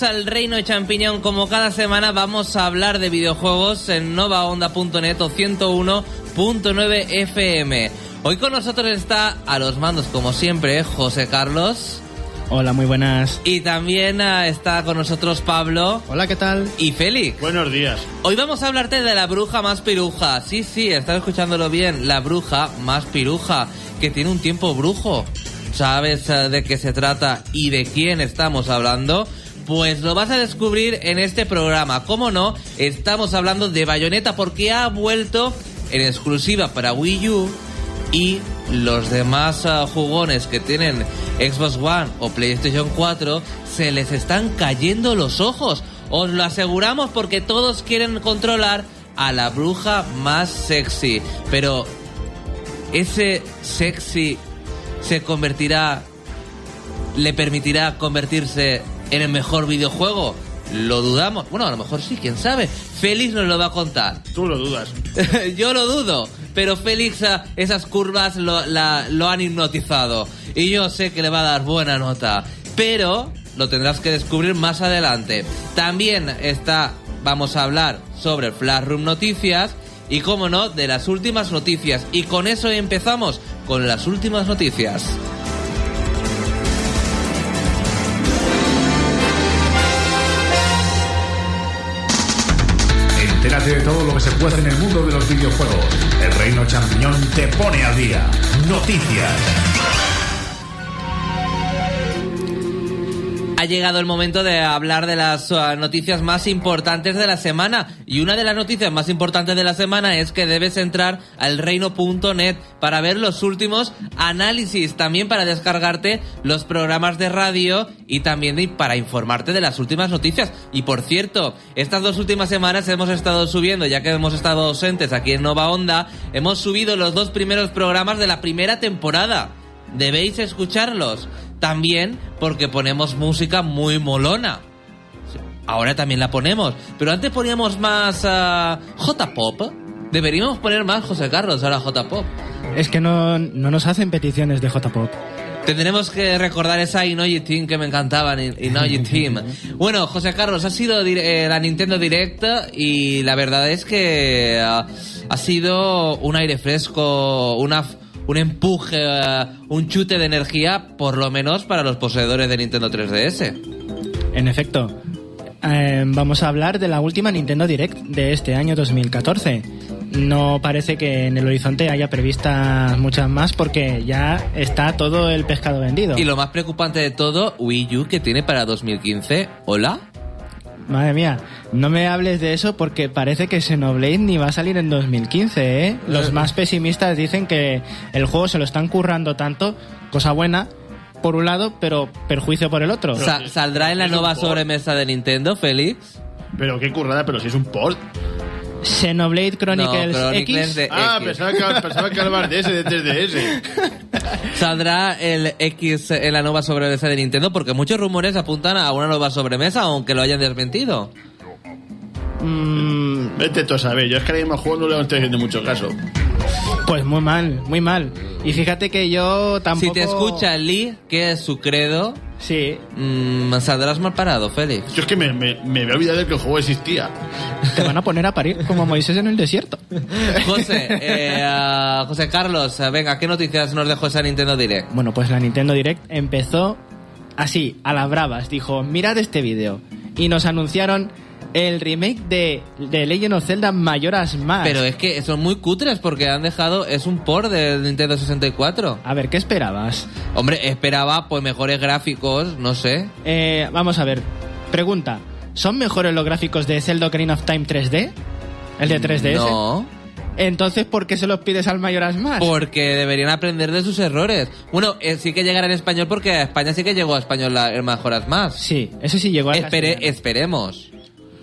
Bienvenidos al Reino de Champiñón. Como cada semana vamos a hablar de videojuegos en novaonda.net o 101.9 FM. Hoy con nosotros está a los mandos, como siempre, José Carlos. Hola, muy buenas. Y también ah, está con nosotros Pablo. Hola, ¿qué tal? Y Félix. Buenos días. Hoy vamos a hablarte de la bruja más piruja. Sí, sí, estás escuchándolo bien. La bruja más piruja, que tiene un tiempo brujo. ¿Sabes eh, de qué se trata y de quién estamos hablando? Pues lo vas a descubrir en este programa. ¿Cómo no? Estamos hablando de Bayonetta porque ha vuelto en exclusiva para Wii U y los demás uh, jugones que tienen Xbox One o PlayStation 4 se les están cayendo los ojos. Os lo aseguramos porque todos quieren controlar a la bruja más sexy. Pero ese sexy se convertirá, le permitirá convertirse en el mejor videojuego. Lo dudamos. Bueno, a lo mejor sí, quién sabe. Félix nos lo va a contar. Tú lo dudas. Yo lo dudo, pero Félix ah, esas curvas lo, la- lo han hipnotizado. Y yo sé que le va a dar buena nota. Pero lo tendrás que descubrir más adelante. También está, vamos a hablar sobre Flash Room Noticias. Y como no, de las últimas noticias. Y con eso empezamos con las últimas noticias. De todo lo que se puede en el mundo de los videojuegos. El Reino Champiñón te pone al día. Noticias. Ha llegado el momento de hablar de las uh, noticias más importantes de la semana. Y una de las noticias más importantes de la semana es que debes entrar al reino.net para ver los últimos análisis, también para descargarte los programas de radio y también para informarte de las últimas noticias. Y por cierto, estas dos últimas semanas hemos estado subiendo, ya que hemos estado ausentes aquí en Nova Onda, hemos subido los dos primeros programas de la primera temporada. Debéis escucharlos. También porque ponemos música muy molona. Ahora también la ponemos. Pero antes poníamos más ah, J-Pop. Deberíamos poner más José Carlos ahora J-Pop. Es que no, no nos hacen peticiones de J-Pop. Tendremos que recordar esa Inoji Team que me encantaba, Inoji Team. Bueno, José Carlos, ha sido eh, la Nintendo Direct y la verdad es que ah, ha sido un aire fresco, una, un empuje, ah, un chute de energía, por lo menos para los poseedores de Nintendo 3DS. En efecto, eh, vamos a hablar de la última Nintendo Direct de este año 2014. No parece que en el horizonte haya previstas muchas más porque ya está todo el pescado vendido. Y lo más preocupante de todo, Wii U que tiene para 2015. ¿Hola? Madre mía, no me hables de eso porque parece que Xenoblade ni va a salir en 2015, ¿eh? Los más pesimistas dicen que el juego se lo están currando tanto, cosa buena por un lado, pero perjuicio por el otro. Sa- ¿Saldrá en la nueva sobremesa de Nintendo, Félix? Pero qué currada, pero si es un port. Xenoblade Chronicles, No, Chronicles X. de- Ah, X. pensaba que, pensaba que hablabas de ese, de 3DS. ¿Saldrá el X en la nueva sobremesa de Nintendo? Porque muchos rumores apuntan a una nueva sobremesa, aunque lo hayan desmentido. Mm, Vete tú a saber. Yo es que ahora mismo al juego no le estoy haciendo mucho caso. pues muy mal, muy mal. Y fíjate que yo tampoco. Si te escucha Lee, que es su credo, Sí, mm, saldrás mal parado, Félix. Yo es que me, me, me había olvidado de que el juego existía. te van a poner a parir como Moisés en el desierto. José, eh, José Carlos, eh, venga, ¿qué noticias nos dejó esa Nintendo Direct? Bueno, pues la Nintendo Direct empezó así, a las bravas. Dijo, mirad este vídeo. Y nos anunciaron el remake de, de Legend of Zelda Mayoras Más. Pero es que son muy cutres porque han dejado, es un port de Nintendo 64. A ver, ¿qué esperabas? Hombre, esperaba pues mejores gráficos, no sé. Eh, vamos a ver, pregunta. ¿Son mejores los gráficos de Zelda Ocarina of Time 3D? ¿El de 3DS? No. Entonces, ¿por qué se los pides al Mayoras Más? Porque deberían aprender de sus errores. Bueno, eh, sí que llegará en español porque a España sí que llegó a español la, el Mejoras Más. Sí, ese sí llegó a Espere, esperemos.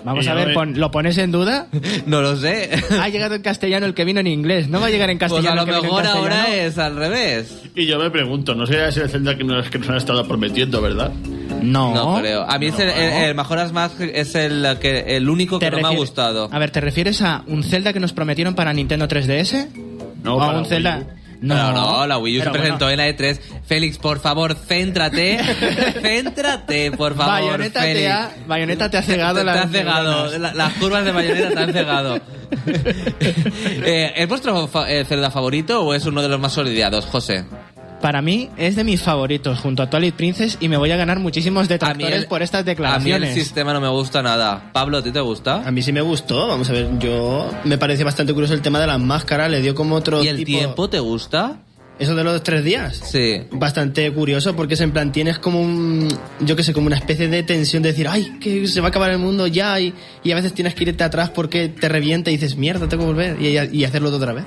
Vamos Y a ver, eh, pon- ¿lo pones en duda? No lo sé. Ha llegado en castellano el que vino en inglés. No va a llegar en Pues castellano a lo el que vino en mejor ahora es al revés. Y yo me pregunto, ¿no sería ese Zelda que nos, que nos han estado prometiendo, verdad? No. No creo. A mí es el, No. el- el Mejoras Más es el, que, el único que ¿Te no me ha gustado. A ver, ¿te refieres a un Zelda que nos prometieron para Nintendo 3DS? No, o a para un Wii Zelda. No, No, no, la Wii U se presentó en la E3. Félix, por favor, céntrate. céntrate, por favor. Bayonetta te, Félix. ha, Bayonetta te ha cegado Te, te ha cegado. La- las curvas de Bayonetta te han cegado. Eh, ¿Es vuestro fa- eh, Zelda favorito o es uno de los más odiados, José? Para mí es de mis favoritos junto a Twilight Princess y me voy a ganar muchísimos detractores el- por estas A mí el declaraciones. sistema no me gusta nada. Pablo, ¿a ti te gusta? A mí sí me gustó, vamos a ver, yo me parece bastante curioso el tema de las máscaras, le dio como otro ¿Y el tipo... tiempo te gusta? Eso de los tres días. Sí. Bastante curioso porque es en plan, tienes como un, yo que sé, como una especie de tensión de decir, ay, que se va a acabar el mundo ya y, y a veces tienes que irte atrás porque te revienta y dices, mierda, tengo que volver y, y hacerlo otra vez.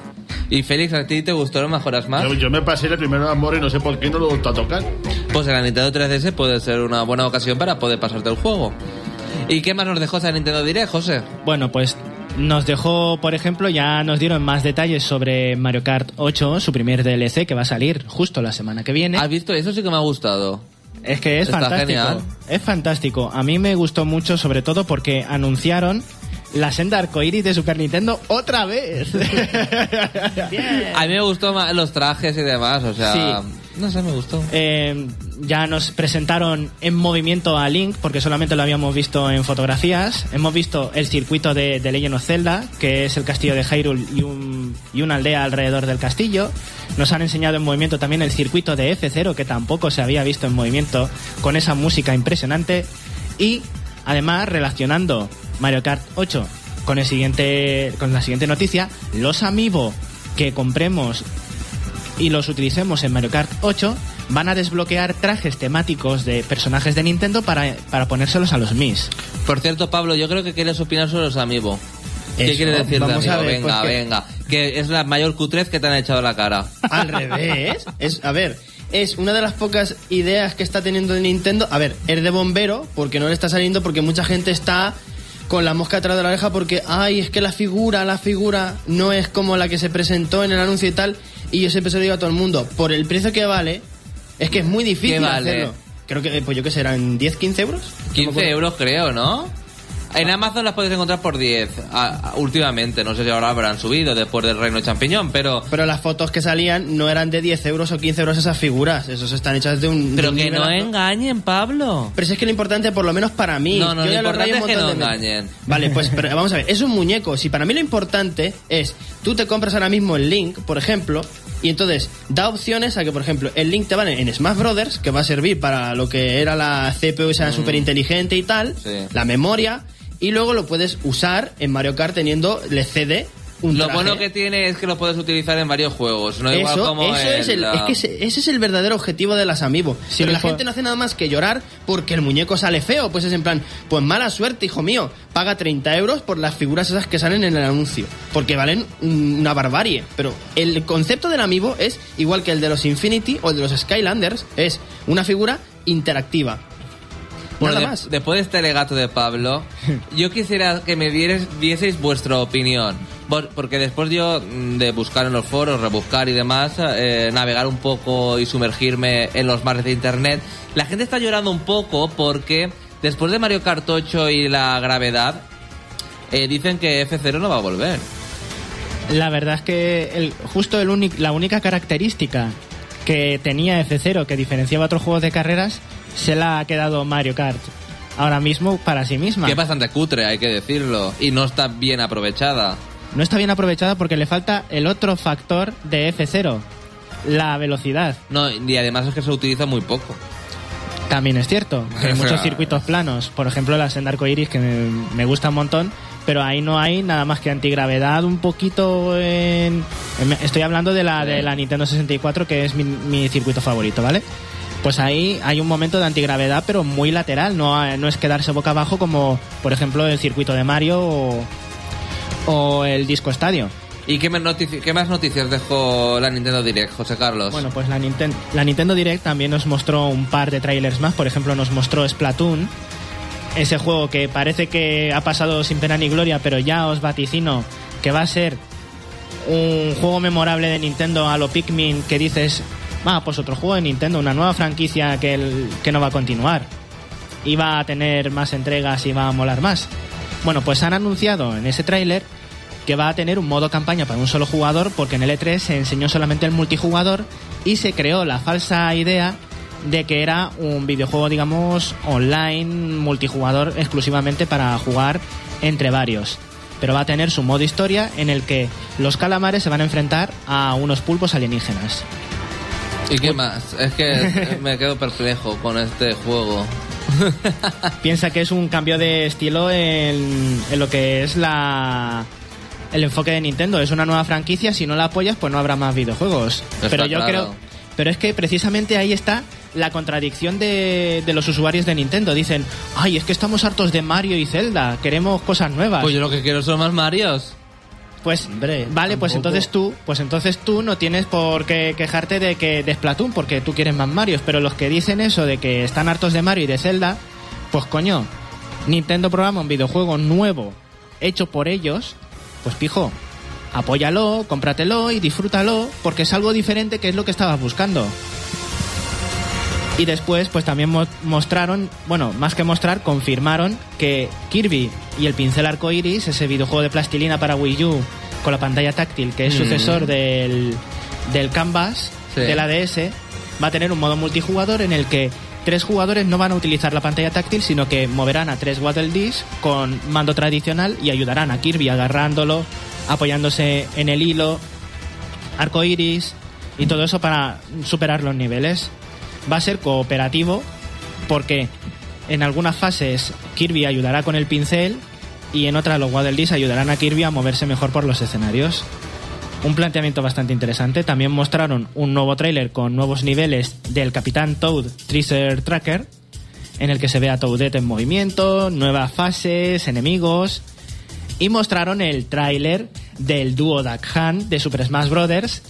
¿Y Félix, a ti te gustó? ¿Lo mejoras más? Yo, yo me pasé el primero amor y no sé por qué no lo he vuelto a tocar. Pues en la Nintendo 3DS puede ser una buena ocasión para poder pasarte el juego. ¿Y qué más nos dejó esa Nintendo Direct, José? Bueno, pues nos dejó, por ejemplo, ya nos dieron más detalles sobre Mario Kart 8, su primer DLC que va a salir justo la semana que viene. ¿Has visto? Eso sí que me ha gustado. Es que es Está fantástico. genial. Es fantástico. A mí me gustó mucho, sobre todo porque anunciaron la senda arcoiris de Super Nintendo otra vez. A mí me gustó más los trajes y demás, o sea... Sí. No sé, me gustó. Eh, ya nos presentaron en movimiento a Link, porque solamente lo habíamos visto en fotografías. Hemos visto el circuito de, de Legend of Zelda, que es el castillo de Hyrule y, un, y una aldea alrededor del castillo. Nos han enseñado en movimiento también el circuito de F0, que tampoco se había visto en movimiento, con esa música impresionante. Y además, relacionando Mario Kart 8 con, el siguiente, con la siguiente noticia, los Amiibo que compremos y los utilicemos en Mario Kart 8, van a desbloquear trajes temáticos de personajes de Nintendo para, para ponérselos a los Mis. Por cierto, Pablo, yo creo que quieres opinar sobre los amigos. ¿Qué Eso, quieres decir de vamos a amigo? ver, venga, pues venga. Que es la mayor cutrez que te han echado la cara. Al revés. Es, a ver, es una de las pocas ideas que está teniendo Nintendo. A ver, es de bombero, porque no le está saliendo, porque mucha gente está con la mosca atrás de la oreja porque, ay, es que la figura, la figura no es como la que se presentó en el anuncio y tal. Y yo siempre se lo digo a todo el mundo, por el precio que vale, es que es muy difícil hacerlo. Creo que, pues yo que serán 10, 15 euros. No me 15 acuerdo. euros creo, ¿no? En Amazon las puedes encontrar por 10 a- a- últimamente. No sé si ahora habrán subido después del Reino Champiñón, pero... Pero las fotos que salían no eran de 10 euros o 15 euros esas figuras. Esos están hechas de un. de Pero un que no nivelazo. engañen, Pablo. Pero si es que lo importante, por lo menos para mí. No, no, lo ya rayé importante un es que montón no de veces. engañen. Vale, pues pero vamos a ver, es un muñeco. Si para mí lo importante es, tú te compras ahora mismo el Link, por ejemplo, y entonces da opciones a que, por ejemplo, el Link te vale en Smash Brothers, que va a servir para lo que era la CPU esa súper inteligente y tal, Mm. Sí. la memoria, y luego lo puedes usar en Mario Kart teniendo el CD. Un Lo traje. bueno que tiene es que lo puedes utilizar en varios juegos. No igual Eso, como eso es, el, la- es que ese, ese es el verdadero objetivo de las Amiibo. Sí, Pero la gente no hace nada más que llorar porque el muñeco sale feo. Pues es en plan, pues mala suerte, hijo mío. Paga 30 euros por las figuras esas que salen en el anuncio. Porque valen una barbarie. Pero el concepto del Amiibo es igual que el de los Infinity o el de los Skylanders. Es una figura interactiva. Bueno, nada de- más. después de este alegato de Pablo, yo quisiera que me dieres, dieseis vuestra opinión. Por- Porque después yo mm, de buscar en los foros, rebuscar y demás, eh, navegar un poco y sumergirme en los mares de internet, la gente está llorando un poco porque después de Mario Kart 8 y la gravedad, eh, dicen que F0 no va a volver. La verdad es que el, justo el la única característica que tenía F0 que diferenciaba a otros juegos de carreras se la ha quedado Mario Kart ahora mismo para sí misma. Que es bastante cutre, hay que decirlo, y no está bien aprovechada. No está bien aprovechada porque le falta el otro factor de F0, la velocidad. No, y además es que se utiliza muy poco. También es cierto. que Hay muchos circuitos planos. Por ejemplo, la senda arcoiris, que me, me gusta un montón. Pero ahí no hay nada más que antigravedad un poquito en... en- Estoy hablando de la, de la Nintendo 64, que es mi, mi circuito favorito, ¿vale? Pues ahí hay un momento de antigravedad, pero muy lateral. No, no es quedarse boca abajo como, por ejemplo, el circuito de Mario o, o el Disco Estadio. ¿Y qué, más notici- qué más noticias dejó la Nintendo Direct, José Carlos? Bueno, pues la, Ninten- la Nintendo Direct también nos mostró un par de trailers más. Por ejemplo, nos mostró Splatoon. Ese juego que parece que ha pasado sin pena ni gloria, pero ya os vaticino que va a ser un juego memorable de Nintendo a lo Pikmin que dices, ah, pues otro juego de Nintendo, una nueva franquicia que, el- que no va a continuar. Va a tener más entregas y va a molar más. Bueno, pues han anunciado en ese tráiler que va a tener un modo campaña para un solo jugador porque en el E3 se enseñó solamente el multijugador y se creó la falsa idea de que era un videojuego, digamos, online, multijugador exclusivamente para jugar entre varios. Pero va a tener su modo historia en el que los calamares se van a enfrentar a unos pulpos alienígenas. ¿Y qué más? Es que me quedo perplejo con este juego. Piensa que es un cambio de estilo en, en lo que es la el enfoque de Nintendo. Es una nueva franquicia, si no la apoyas, pues no habrá más videojuegos. Está pero yo claro. creo. Pero es que precisamente ahí está la contradicción de, de los usuarios de Nintendo. Dicen, ay, es que estamos hartos de Mario y Zelda, queremos cosas nuevas. Pues yo lo que quiero son más Marios. Pues Hombre, vale, pues entonces tú, pues entonces tú no tienes por qué quejarte de que de Splatoon porque tú quieres más Marios, pero los que dicen eso de que están hartos de Mario y de Zelda, pues coño, Nintendo programa un videojuego nuevo hecho por ellos, pues pijo, apóyalo, cómpratelo y disfrútalo porque es algo diferente que es lo que estabas buscando. Y después, pues también mo- mostraron, bueno, más que mostrar, confirmaron que Kirby y el pincel arcoiris, ese videojuego de plastilina para Wii U con la pantalla táctil, que es Mm. sucesor del, del Canvas, Sí. de la DS, va a tener un modo multijugador en el que tres jugadores no van a utilizar la pantalla táctil, sino que moverán a tres Waddle Dees con mando tradicional y ayudarán a Kirby agarrándolo, apoyándose en el hilo, arco iris y todo eso para superar los niveles. Va a ser cooperativo porque en algunas fases Kirby ayudará con el pincel y en otras los Waddle ayudarán a Kirby a moverse mejor por los escenarios. Un planteamiento bastante interesante. También mostraron un nuevo tráiler con nuevos niveles del Capitán Toad Treasure Tracker, en el que se ve a Toadette en movimiento, nuevas fases, enemigos. Y mostraron el tráiler del dúo Duck Hunt de Super Smash Bros.,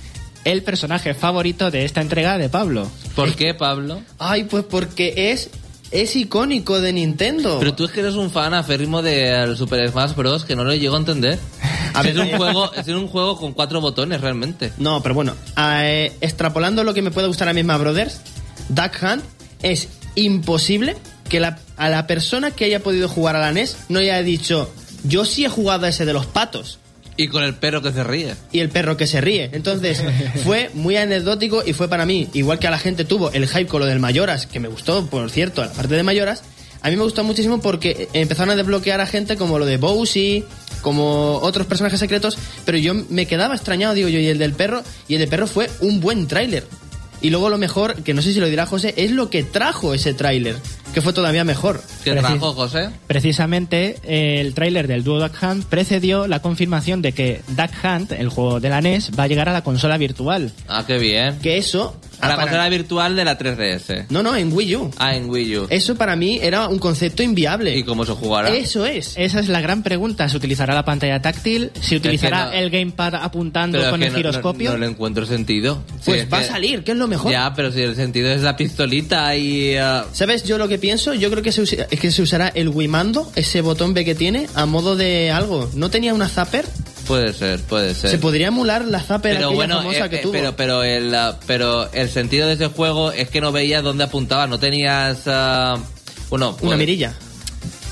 el personaje favorito de esta entrega de Pablo. ¿Por qué, Pablo? Ay, pues porque es, es icónico de Nintendo. Pero tú es que eres un fan aférrimo del Super Smash Bros. que no lo llego a entender. A es un eh. juego, es un juego con cuatro botones realmente. No, pero bueno, eh, extrapolando lo que me puede gustar a mí Smash Brothers, Duck Hunt es imposible que la- a la persona que haya podido jugar a la NES no haya dicho, yo sí he jugado a ese de los patos. Y con el perro que se ríe. y el perro que se ríe. Entonces, fue muy anecdótico y fue para mí, igual que a la gente tuvo el hype con lo del Mayoras, que me gustó, por cierto, la parte de Mayoras, a mí me gustó muchísimo porque empezaron a desbloquear a gente como lo de Bowsy, como otros personajes secretos, pero yo me quedaba extrañado, digo yo, y el del perro, y el del perro fue un buen tráiler. Y luego lo mejor, que no sé si lo dirá José, es lo que trajo ese tráiler, que fue todavía mejor. ¿Qué Precis- trajo, José? Precisamente eh, el tráiler del dúo Duck Hunt precedió la confirmación de que Duck Hunt, el juego de la NES, va a llegar a la consola virtual. Ah, qué bien. Que eso... A la para- consola virtual de la 3DS. No, no, en Wii U. Ah, en Wii U. Eso para mí era un concepto inviable. ¿Y cómo se jugará? Eso es. Esa es la gran pregunta. ¿Se utilizará la pantalla táctil? ¿Se utilizará no- el gamepad apuntando Pero es con que el no- no- giroscopio? No, le encuentro sentido. Sí, Pues es va a que- salir, que es lo mejor. Ya, pero si el sentido es la pistolita y... ah, ¿Sabes yo lo que pienso? Yo creo que se, usa- es que se usará el Wimando, ese botón B que tiene, a modo de algo. ¿No tenía una zapper? Puede ser, puede ser. Se podría emular la zapper pero bueno, famosa eh, que eh, tuvo. pero pero el pero el sentido de ese juego es que no veías dónde apuntabas, no tenías ah, bueno, Una pues, mirilla.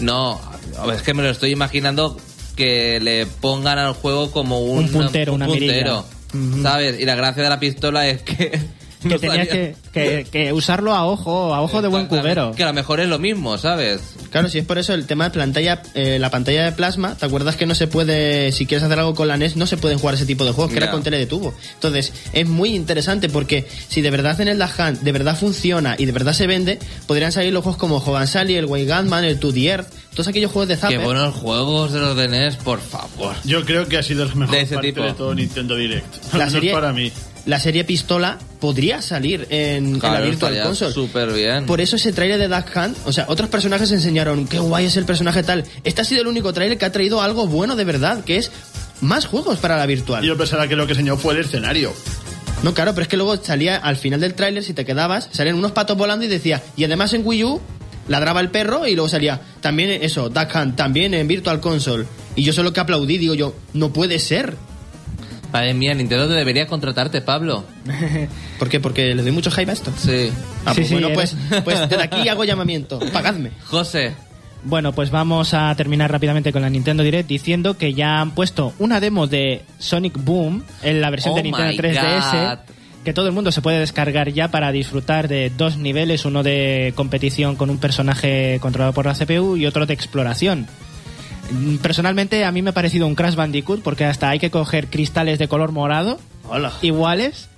No, a ver, es que me lo estoy imaginando que le pongan al juego como un, Un puntero, una puntero, mirilla. ¿sabes? Y la gracia de la pistola es que Que no tenías que, que- que usarlo a ojo, a ojo de buen cubero. Que a lo mejor es lo mismo, ¿sabes? Claro, si es por eso el tema de pantalla, eh, la pantalla de plasma, ¿te acuerdas que no se puede, si quieres hacer algo con la NES, no se pueden jugar ese tipo de juegos, que era con tele de tubo? Entonces, es muy interesante porque si de verdad en el Hunt de verdad funciona y de verdad se vende, podrían salir los juegos como Hogan Sally, el Way Gunman, el 2D Earth, todos aquellos juegos de Zapper. Qué buenos juegos de los de NES, por favor. Yo creo que ha sido la mejor De ese parte tipo. de todo Nintendo Direct. Al La menos serie, para mí. La serie Pistola podría salir en, la Virtual Console. súper bien. Por eso ese tráiler de Duck Hunt, o sea, otros personajes enseñaron qué guay es el personaje tal. Este ha sido el único tráiler que ha traído algo bueno de verdad, que es más juegos para la virtual. Yo pensaba que lo que enseñó fue el escenario. No, claro, pero es que luego salía al final del tráiler, si te quedabas, salían unos patos volando y decía, y además en Wii U ladraba el perro y luego salía, también eso, Duck Hunt, también en Virtual Console. Y yo solo que aplaudí, digo yo, no puede ser. Madre mía, Nintendo debería contratarte, Pablo. ¿Por qué? Porque le doy mucho hype a esto. Sí. Ah, pues sí, bueno, eres- pues, pues desde aquí hago llamamiento, pagadme. José, Bueno, pues vamos a terminar rápidamente con la Nintendo Direct diciendo que ya han puesto una demo de Sonic Boom en la versión Oh de Nintendo my 3DS. God. Que todo el mundo se puede descargar ya para disfrutar de dos niveles, uno de competición con un personaje controlado por la CPU y otro de exploración. Mm, Personalmente a mí me ha parecido un Crash Bandicoot porque hasta hay que coger cristales de color morado Hola. iguales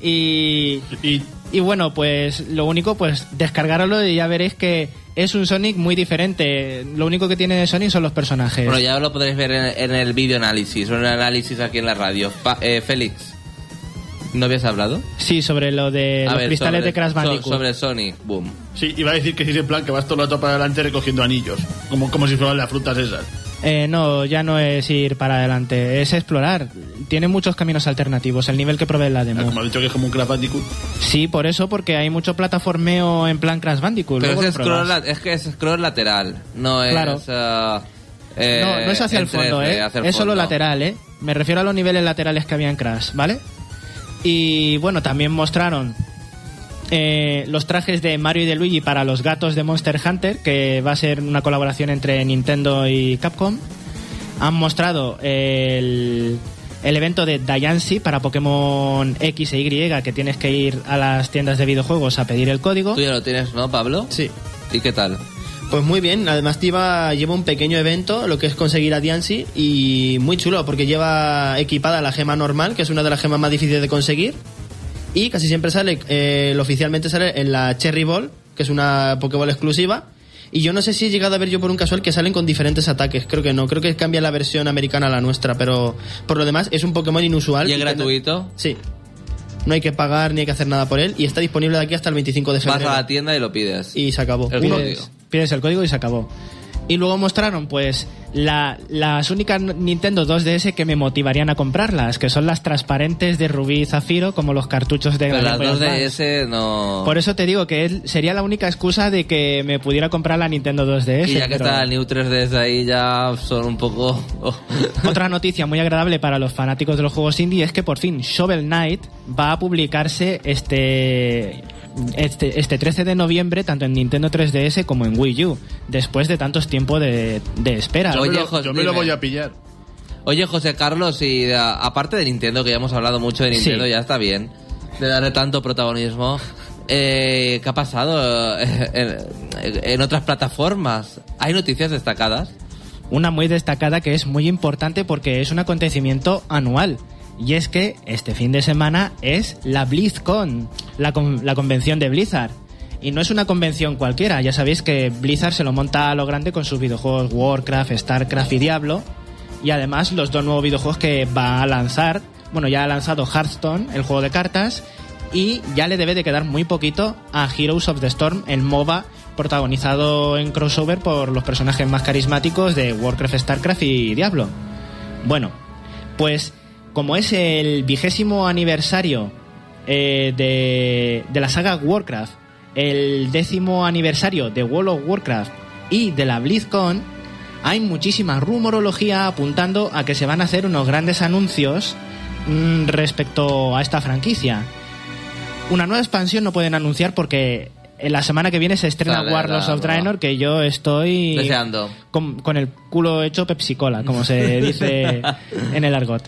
y Y y bueno, pues lo único, pues descargarlo y ya veréis que es un Sonic muy diferente. Lo único que tiene de Sonic son los personajes. Bueno, ya lo podréis ver en, en el vídeo análisis o en el análisis aquí en la radio. Pa- eh, Félix, ¿no habías hablado? Sí, sobre lo de A los ver, cristales sobre- de Crash so- Bandicoot. sobre Sonic, boom. sí, iba a decir que sí, en plan que vas todo el rato para adelante recogiendo anillos. Como, como si fueran las frutas esas. Eh, no, ya no es ir para adelante, es explorar. Tiene muchos caminos alternativos, el nivel que probé en la Ah, demo. Como ha dicho que es como un Crash Bandicoot. Sí, por eso, porque hay mucho plataformeo en plan Crash Bandicoot. Pero luego es, lo scroll, pruebas. la- es que es scroll lateral, no es... Claro. ah, eh, no, no es hacia en el fondo, 3D, ¿eh? hacia el Es solo fondo. lateral, ¿eh? Me refiero a los niveles laterales que había en Crash, ¿vale? Y bueno, también mostraron eh, los trajes de Mario y de Luigi para los gatos de Monster Hunter, que va a ser una colaboración entre Nintendo y Capcom. Han mostrado el, el evento de Diancie para Pokémon X e Y, que tienes que ir a las tiendas de videojuegos a pedir el código. Tú ya lo tienes, ¿no, Pablo? Sí. ¿Y qué tal? Pues muy bien, además lleva, lleva un pequeño evento, lo que es conseguir a Diancie, y muy chulo, porque lleva equipada la gema normal, que es una de las gemas más difíciles de conseguir, y casi siempre sale, eh, oficialmente sale en la Cherry Ball, que es una Pokéball exclusiva, y yo no sé si he llegado a ver yo por un casual que salen con diferentes ataques, creo que no, creo que cambia la versión americana a la nuestra, pero por lo demás es un Pokémon inusual. ¿Y es gratuito? Sí. No hay que pagar ni hay que hacer nada por él, y está disponible de aquí hasta el 25 de Vas febrero. a la tienda y lo pides. Y se acabó. El Uno-. Pides, el código y se acabó. Y luego mostraron, pues, la- las únicas Nintendo 2DS que me motivarían a comprarlas, que son las transparentes de Rubí y Zafiro, como los cartuchos de Pero las Boy dos Advance. DS no... Por eso te digo que él- sería la única excusa de que me pudiera comprar la Nintendo 2DS. y ya que pero- está el New 3DS ahí ya son un poco... oh. Otra noticia muy agradable para los fanáticos de los juegos indie es que por fin Shovel Knight va a publicarse este, este, este 13 de noviembre tanto en Nintendo 3DS como en Wii U, después de tantos tiempos de, de espera. Yo, Oye, me, lo, Jos, yo me lo dime. voy a pillar. Oye, José Carlos, y a- aparte de Nintendo, que ya hemos hablado mucho de Nintendo, Sí. ya está bien, de darle tanto protagonismo, eh, ¿qué ha pasado en, en otras plataformas? ¿Hay noticias destacadas? Una muy destacada que es muy importante porque es un acontecimiento anual. Y es que este fin de semana es la BlizzCon, la, con- la convención de Blizzard. Y no es una convención cualquiera, ya sabéis que Blizzard se lo monta a lo grande con sus videojuegos Warcraft, Starcraft y Diablo. Y además los dos nuevos videojuegos que va a lanzar, bueno, ya ha lanzado Hearthstone, el juego de cartas, y ya le debe de quedar muy poquito a Heroes of the Storm, el MOBA protagonizado en crossover por los personajes más carismáticos de Warcraft, Starcraft y Diablo. Bueno, pues como es el vigésimo aniversario eh, de, de la saga Warcraft, el décimo aniversario de World of Warcraft y de la BlizzCon, hay muchísima rumorología apuntando a que se van a hacer unos grandes anuncios mm, respecto a esta franquicia. Una nueva expansión no pueden anunciar porque en la semana que viene se estrena Warlords of. Draenor que yo estoy Deseando. con, con el culo hecho Pepsi Cola, como se dice en el argot.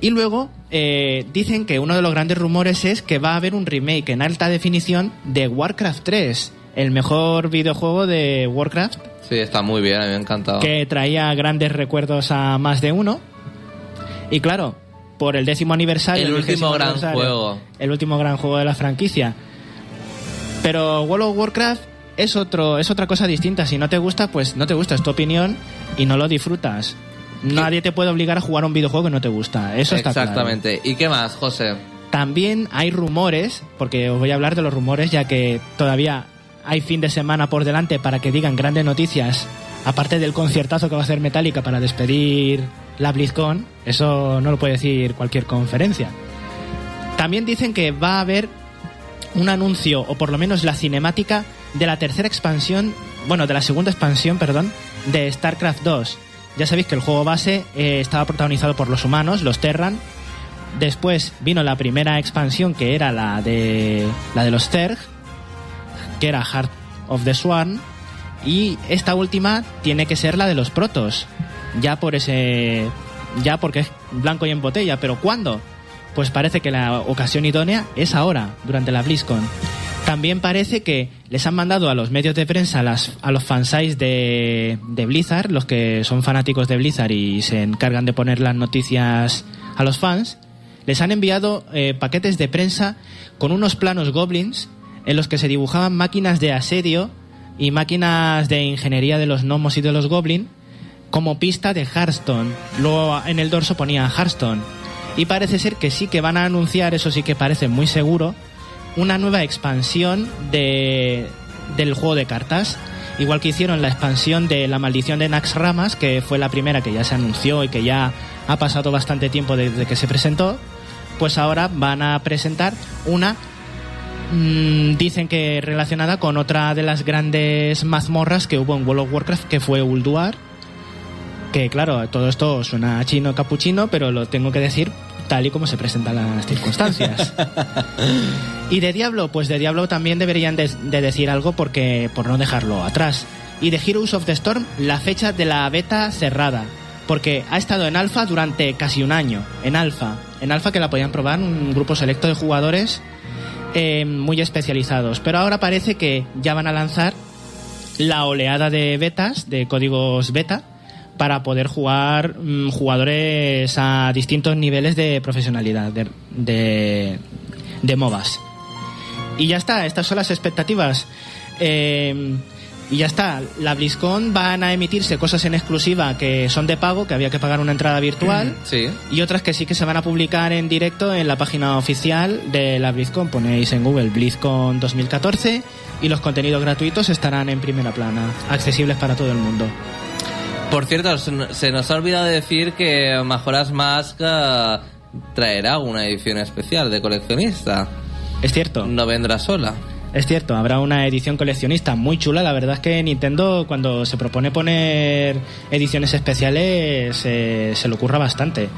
Y luego eh, dicen que uno de los grandes rumores es que va a haber un remake en alta definición de Warcraft 3, el mejor videojuego de Warcraft, Sí, está muy bien, a mí me ha encantado. que traía grandes recuerdos a más de uno. Y claro, por el décimo aniversario. El último vigésimo gran juego. El último gran juego de la franquicia. Pero World of Warcraft es, otro, es otra cosa distinta. Si no te gusta, pues no te gusta, es tu opinión y no lo disfrutas. Nadie te puede obligar a jugar a un videojuego que no te gusta. Eso está claro. Exactamente. ¿Y qué más, José? También hay rumores, porque os voy a hablar de los rumores, ya que todavía hay fin de semana por delante para que digan grandes noticias, aparte del conciertazo que va a hacer Metallica para despedir la BlizzCon, eso no lo puede decir cualquier conferencia. También dicen que va a haber un anuncio, o por lo menos la cinemática, de la tercera expansión, bueno, de la segunda expansión, perdón, de StarCraft 2. Ya sabéis que el juego base eh, estaba protagonizado por los humanos, los Terran, Después vino la primera expansión que era la de la de los Zerg, que era Heart of the Swarm, Y esta última tiene que ser la de los protos. Ya por ese. Ya porque es blanco y en botella. Pero ¿cuándo? Pues parece que la ocasión idónea es ahora, durante la BlizzCon. También parece que les han mandado a los medios de prensa, a, los fansites de, de Blizzard, los que son fanáticos de Blizzard y se encargan de poner las noticias a los fans, les han enviado eh, paquetes de prensa con unos planos goblins en los que se dibujaban máquinas de asedio y máquinas de ingeniería de los gnomos y de los goblins como pista de Hearthstone. Luego en el dorso ponía Hearthstone. Y parece ser que sí que van a anunciar, eso sí que parece muy seguro, una nueva expansión de, del juego de cartas. Igual que hicieron la expansión de La Maldición de Nax Ramas, que fue la primera que ya se anunció y que ya ha pasado bastante tiempo desde que se presentó, pues ahora van a presentar una, mm, dicen que relacionada con otra de las grandes mazmorras que hubo en World of Warcraft, que fue Ulduar. Que claro, todo esto suena chino capuchino, pero lo tengo que decir tal y como se presentan las circunstancias. y de Diablo, pues de Diablo también deberían de, de decir algo porque por no dejarlo atrás. Y de Heroes of the Storm, la fecha de la beta cerrada, porque ha estado en alfa durante casi un año, en alfa, en alfa que la podían probar un grupo selecto de jugadores eh, muy especializados, pero ahora parece que ya van a lanzar la oleada de betas, de códigos beta, para poder jugar mm, jugadores a distintos niveles de profesionalidad, de, de, de MOBAs. Y ya está, estas son las expectativas. Eh, y ya está, la BlizzCon van a emitirse cosas en exclusiva que son de pago, que había que pagar una entrada virtual, Sí. y otras que sí que se van a publicar en directo en la página oficial de la BlizzCon. Ponéis en Google BlizzCon 2014 y los contenidos gratuitos estarán en primera plana, accesibles para todo el mundo. Por cierto, se nos ha olvidado decir que Majora's Mask eh, traerá una edición especial de coleccionista. Es cierto. No vendrá sola. Es cierto, habrá una edición coleccionista muy chula. La verdad es que Nintendo, cuando se propone poner ediciones especiales, eh, se le ocurra bastante.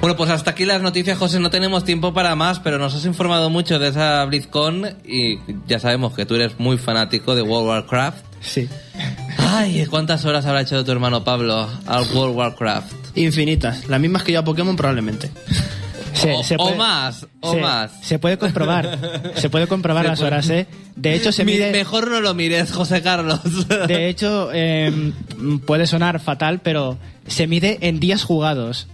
Bueno, pues hasta aquí las noticias, José. No tenemos tiempo para más, pero nos has informado mucho de esa BlizzCon y ya sabemos que tú eres muy fanático de World of Warcraft. Sí. Ay, ¿cuántas horas habrá hecho tu hermano Pablo al World Warcraft? Infinitas. Las mismas que yo a Pokémon probablemente. Se- o, se o puede- más, o se, más. Se puede comprobar. Se puede comprobar Se las puede- horas, ¿eh? De hecho, se Mi- mide. Mejor no lo mires, José Carlos. De hecho, eh, puede sonar fatal, pero se mide en días jugados.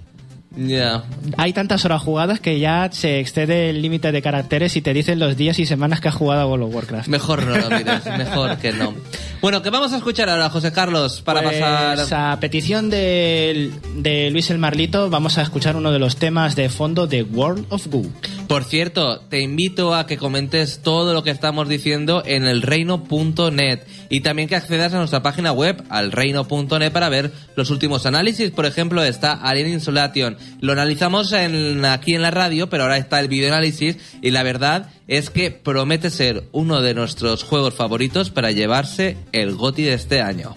Ya. Hay tantas horas jugadas que ya se excede el límite de caracteres y te dicen los días y semanas que has jugado a World of Warcraft. Mejor no lo mires, mejor que no. Bueno, ¿qué vamos a escuchar ahora, José Carlos? Para Pues, pasar. a petición de, de Luis el Marlito, vamos a escuchar uno de los temas de fondo de World of Goo. Por cierto, te invito a que comentes todo lo que estamos diciendo en elreino.net y también que accedas a nuestra página web, alreino.net, para ver los últimos análisis. Por ejemplo, está Alien Insolation. Lo analizamos aquí en la radio, pero ahora está el videoanálisis y la verdad es que promete ser uno de nuestros juegos favoritos para llevarse el GOTI de este año.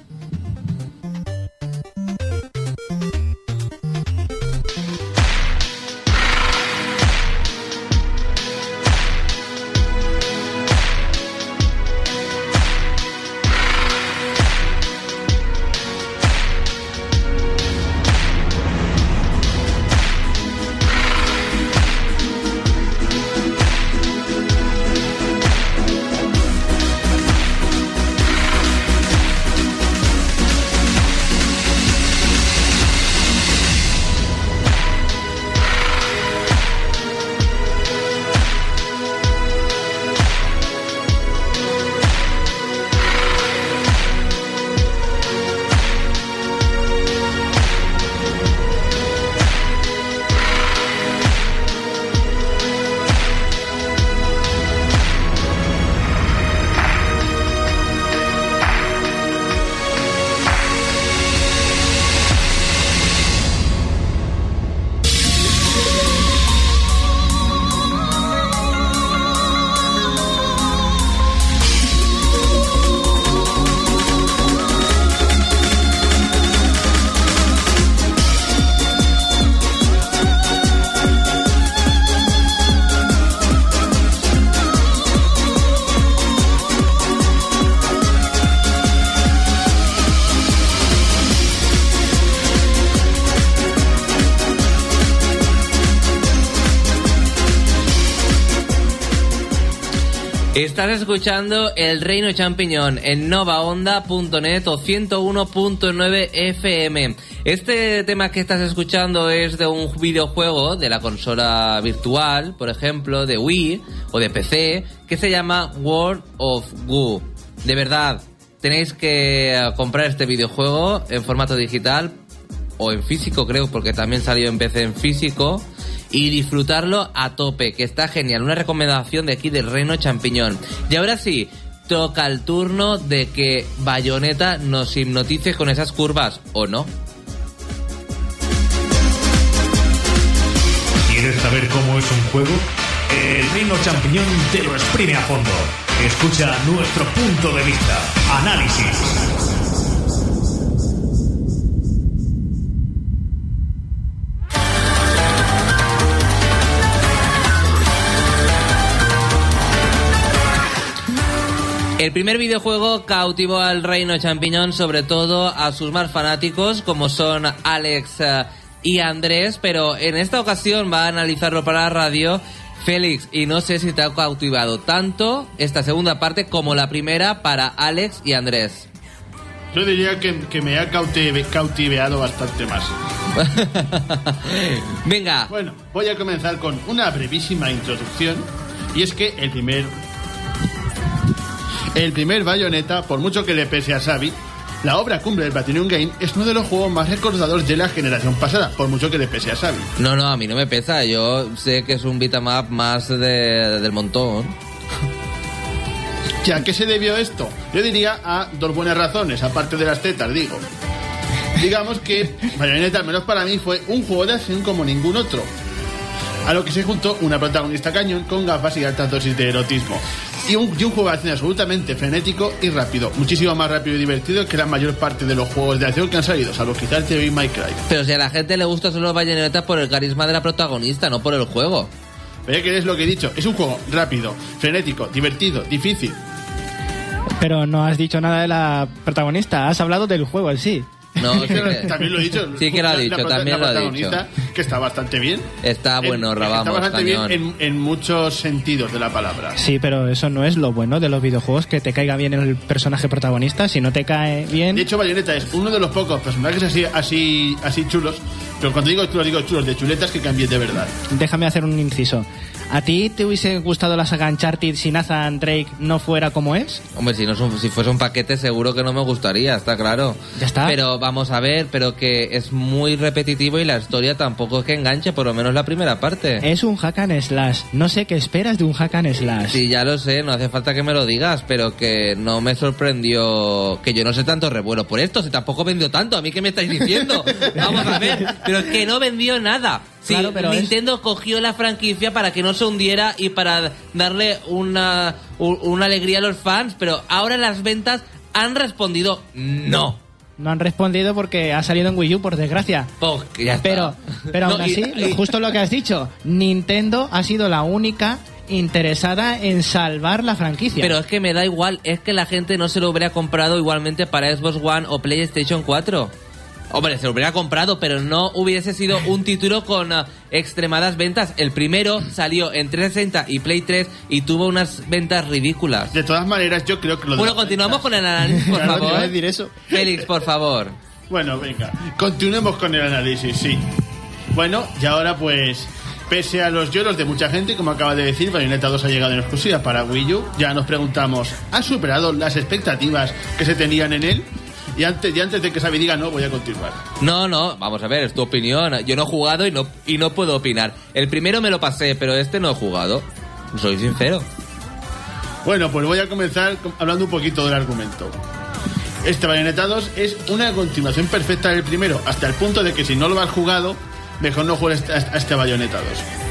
Estás escuchando El Reino Champiñón en novaonda.net o 101.9 FM. Este tema que estás escuchando es de un videojuego de la consola virtual, por ejemplo, de Wii o de PC, que se llama World of Goo. De verdad, tenéis que eh, comprar este videojuego en formato digital o en físico, creo, porque también salió en PC en físico y disfrutarlo a tope, que está genial. Una recomendación de aquí del Reino Champiñón. Y ahora sí, toca el turno de que Bayonetta nos hipnotice con esas curvas, ¿o no? ¿Quieres saber cómo es un juego? El Reino Champiñón te lo exprime a fondo. Escucha nuestro punto de vista. Análisis. El primer videojuego cautivó al reino champiñón, sobre todo a sus más fanáticos, como son Alex eh, y Andrés, pero en esta ocasión va a analizarlo para la radio Félix, y no sé si te ha cautivado tanto esta segunda parte como la primera para Alex y Andrés. Yo diría que, que me ha cautive- cautiveado bastante más. Venga, Bueno, voy a comenzar con una brevísima introducción. Y es que el primer. El primer Bayonetta, por mucho que le pese a Xavi, la obra cumbre del Platinum Game es uno de los juegos más recordados de la generación pasada, por mucho que le pese a Xavi. no, no, a mí no me pesa, yo sé que es un beat'em up más de- del montón. ¿Y a qué se debió esto? Yo diría a dos buenas razones, aparte de las tetas, digo. Digamos que Bayonetta, al menos para mí, fue un juego de acción como ningún otro. A lo que se juntó una protagonista cañón con gafas y altas dosis de erotismo. Y un, y un juego de acción absolutamente frenético y rápido. Muchísimo más rápido y divertido que la mayor parte de los juegos de acción que han salido, salvo quizás TV My Cry. Pero si a la gente le gusta solo Bayonetta por el carisma de la protagonista, no por el juego. Pero ya que es lo que he dicho, es un juego rápido, frenético, divertido, difícil. Pero no has dicho nada de la protagonista, has hablado del juego en sí. No, sí que- también lo he dicho. Sí que lo ha la dicho, también la lo ha dicho. Que está bastante bien. Está bueno, En- Rabamos, Está bastante cañón. bien en, en muchos sentidos de la palabra. Sí, pero eso no es lo bueno de los videojuegos, que te caiga bien el personaje protagonista. Si no te cae bien, De hecho, Bayonetta es uno de los pocos personajes así, así, así chulos. Pero cuando digo chulos, digo chulos de chuletas que cambien de verdad. déjame hacer un inciso. ¿A ti te hubiese gustado la saga Uncharted si Nathan Drake no fuera como es? Hombre, si, no es un- si fuese un paquete seguro que no me gustaría, está claro. Ya está. Pero vamos a ver, pero que es muy repetitivo y la historia tampoco es que enganche, por lo menos la primera parte. Es un hack and slash. No sé qué esperas de un hack and slash. Sí, ya lo sé, no hace falta que me lo digas, pero que no me sorprendió que yo no sé tanto revuelo por esto, si tampoco vendió tanto, ¿a mí qué me estáis diciendo? Vamos a ver, pero es que no vendió nada. Sí, Claro, pero Nintendo cogió la franquicia para que no se hundiera y para darle una, una alegría a los fans, pero ahora las ventas han respondido no. No han respondido porque ha salido en Wii U, por desgracia. Pues que ya está. Pero, pero No, aún así, y- justo lo que has dicho, Nintendo ha sido la única interesada en salvar la franquicia. Pero es que me da igual, es que la gente no se lo hubiera comprado igualmente para Xbox One o PlayStation 4. Hombre, se lo hubiera comprado, pero no hubiese sido un título con ah, extremadas ventas. El primero salió en 360 y Play 3 y tuvo unas ventas ridículas. De todas maneras, yo creo que lo Bueno, continuamos ventas- con el análisis, por Claro, iba a favor. decir eso. Félix, por favor. Bueno, venga. Continuemos con el análisis, sí. Bueno, y ahora pues. Pese a los lloros de mucha gente, como acaba de decir, Bayonetta 2 ha llegado en exclusiva para Wii U. Ya nos preguntamos, ¿ha superado las expectativas que se tenían en él? Y antes, y antes de que Xavi diga no, voy a continuar. No, no, vamos a ver, es tu opinión. Yo no he jugado y no, y no puedo opinar. El primero me lo pasé, pero este no he jugado. Soy sincero. Bueno, pues voy a comenzar hablando un poquito del argumento. Este Bayonetta 2 es una continuación perfecta del primero, hasta el punto de que si no lo has jugado, mejor no juegues a a este Bayonetta 2.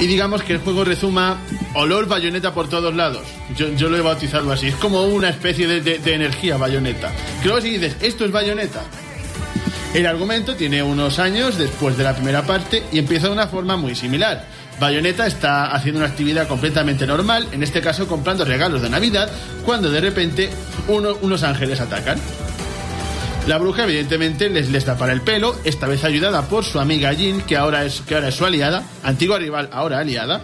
Y digamos que el juego rezuma olor bayoneta por todos lados. Yo, yo lo he bautizado así. Es como una especie de, de- energía bayoneta. Creo que si dices, esto es bayoneta. El argumento tiene unos años después de la primera parte y empieza de una forma muy similar. Bayonetta está haciendo una actividad completamente normal, en este caso comprando regalos de Navidad, cuando de repente uno- unos ángeles atacan. La bruja evidentemente les, les para el pelo, esta vez ayudada por su amiga Jean, que ahora es, que ahora es su aliada, antigua rival, ahora aliada.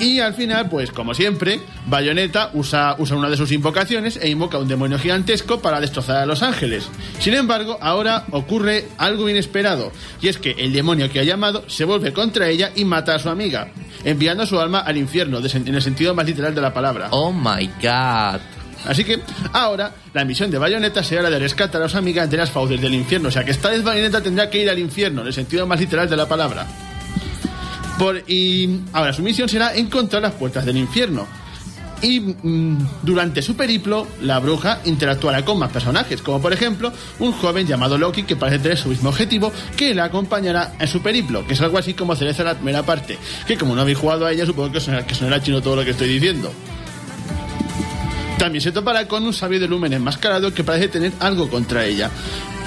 Y al final, pues como siempre, Bayonetta usa, usa una de sus invocaciones e invoca un demonio gigantesco para destrozar a los ángeles. Sin embargo, ahora ocurre algo inesperado, y es que el demonio que ha llamado se vuelve contra ella y mata a su amiga, enviando su alma al infierno, en el sentido más literal de la palabra. Oh my god. Así que ahora la misión de Bayonetta será la de rescatar a su amiga de las fauces del infierno. O sea que esta vez Bayonetta tendrá que ir al infierno, en el sentido más literal de la palabra. Por, y ahora su misión será encontrar las puertas del infierno. Y mm, durante su periplo, la bruja interactuará con más personajes, como por ejemplo un joven llamado Loki que parece tener su mismo objetivo, que la acompañará en su periplo, que es algo así como cereza la primera parte. Que como no habéis jugado a ella, supongo que sonará, que chino todo lo que estoy diciendo. También se topará con un sabio de lumen enmascarado que parece tener algo contra ella.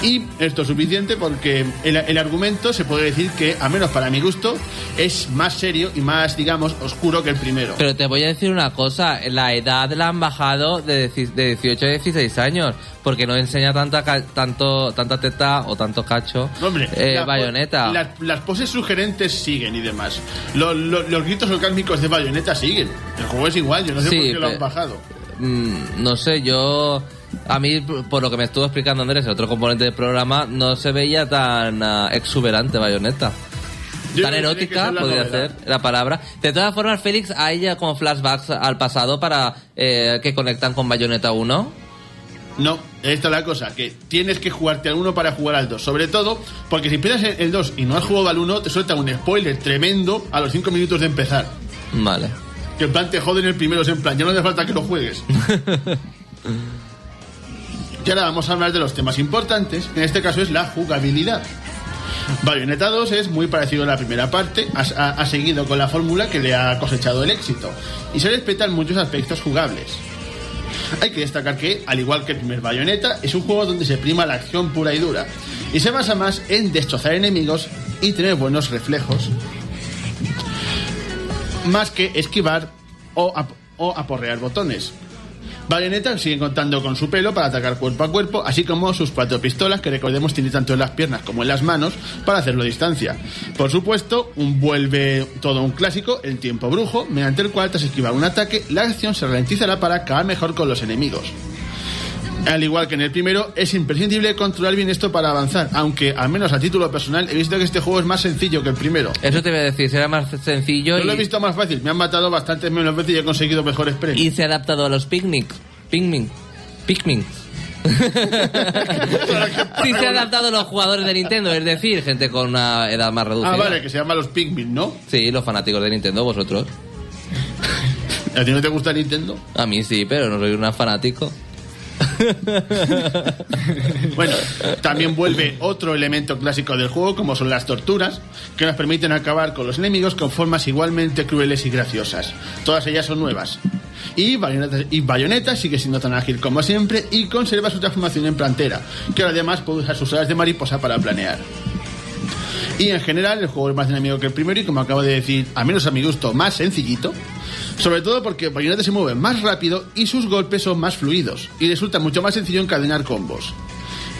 Y esto es suficiente porque el, el argumento se puede decir que, a menos para mi gusto, es más serio y más, digamos, oscuro que el primero. Pero te voy a decir una cosa, la edad la han bajado de, de 18 a 16 años, porque no enseña tanta tanto tanta teta o tanto cacho No, Hombre, eh, la- bayoneta. Las, las poses sugerentes siguen y demás. Lo- lo- los gritos orgásmicos de bayoneta siguen. El juego es igual, yo no sé Sí, por qué lo han bajado. Mm, no sé, yo... A mí, por lo que me estuvo explicando Andrés, el otro componente del programa, no se veía tan ah, exuberante bayoneta. Yo tan erótica podría novedad. ser la palabra. De todas formas, Félix, hay ya como flashbacks al pasado para eh, que conectan con Bayonetta 1. No, esta es la cosa, que tienes que jugarte al 1 para jugar al 2. Sobre todo porque si empiezas el- el 2 y no has jugado al 1, te suelta un spoiler tremendo a los 5 minutos de empezar. Vale. Que en plan te joden el primero, es en plan, ya no hace falta que lo juegues. y ahora vamos a hablar de los temas importantes, en este caso es la jugabilidad. Bayonetta 2 es muy parecido a la primera parte, ha, ha- ha seguido con la fórmula que le ha cosechado el éxito, y se respetan muchos aspectos jugables. Hay que destacar que, al igual que el primer Bayonetta, es un juego donde se prima la acción pura y dura, y se basa más en destrozar enemigos y tener buenos reflejos, más que esquivar o, ap- o aporrear botones. Bayonetta sigue contando con su pelo para atacar cuerpo a cuerpo, así como sus cuatro pistolas, que recordemos tiene tanto en las piernas como en las manos, para hacerlo a distancia. Por supuesto, un vuelve todo un clásico, el tiempo brujo, mediante el cual tras esquivar un ataque, la acción se ralentizará para acabar mejor con los enemigos. Al igual que en el primero, es imprescindible controlar bien esto para avanzar, aunque al menos a título personal he visto que este juego es más sencillo que el primero. Eso te voy a decir, será más sencillo Yo lo he visto más fácil, me han matado bastantes menos veces y he conseguido mejores premios. y se ha adaptado a los. Picnic. Pikmin. sí, se ha adaptado a los jugadores de Nintendo, es decir, gente con una edad más reducida. Ah, vale, que se llama los Pikmin, ¿no? Sí, los fanáticos de Nintendo, vosotros. ¿A ti no te gusta Nintendo? A mí sí, pero no soy un fanático. Bueno, también vuelve otro elemento clásico del juego, como son las torturas, que nos permiten acabar con los enemigos con formas igualmente crueles y graciosas. Todas ellas son nuevas. Y Bayonetta, y Bayonetta sigue siendo tan ágil como siempre y conserva su transformación en plantera, que además puede usar sus alas de mariposa para planear. Y en general el juego es más dinámico que el primero y como acabo de decir, a menos a mi gusto, más sencillito. Sobre todo porque Bayonetta se mueve más rápido y sus golpes son más fluidos y resulta mucho más sencillo encadenar combos.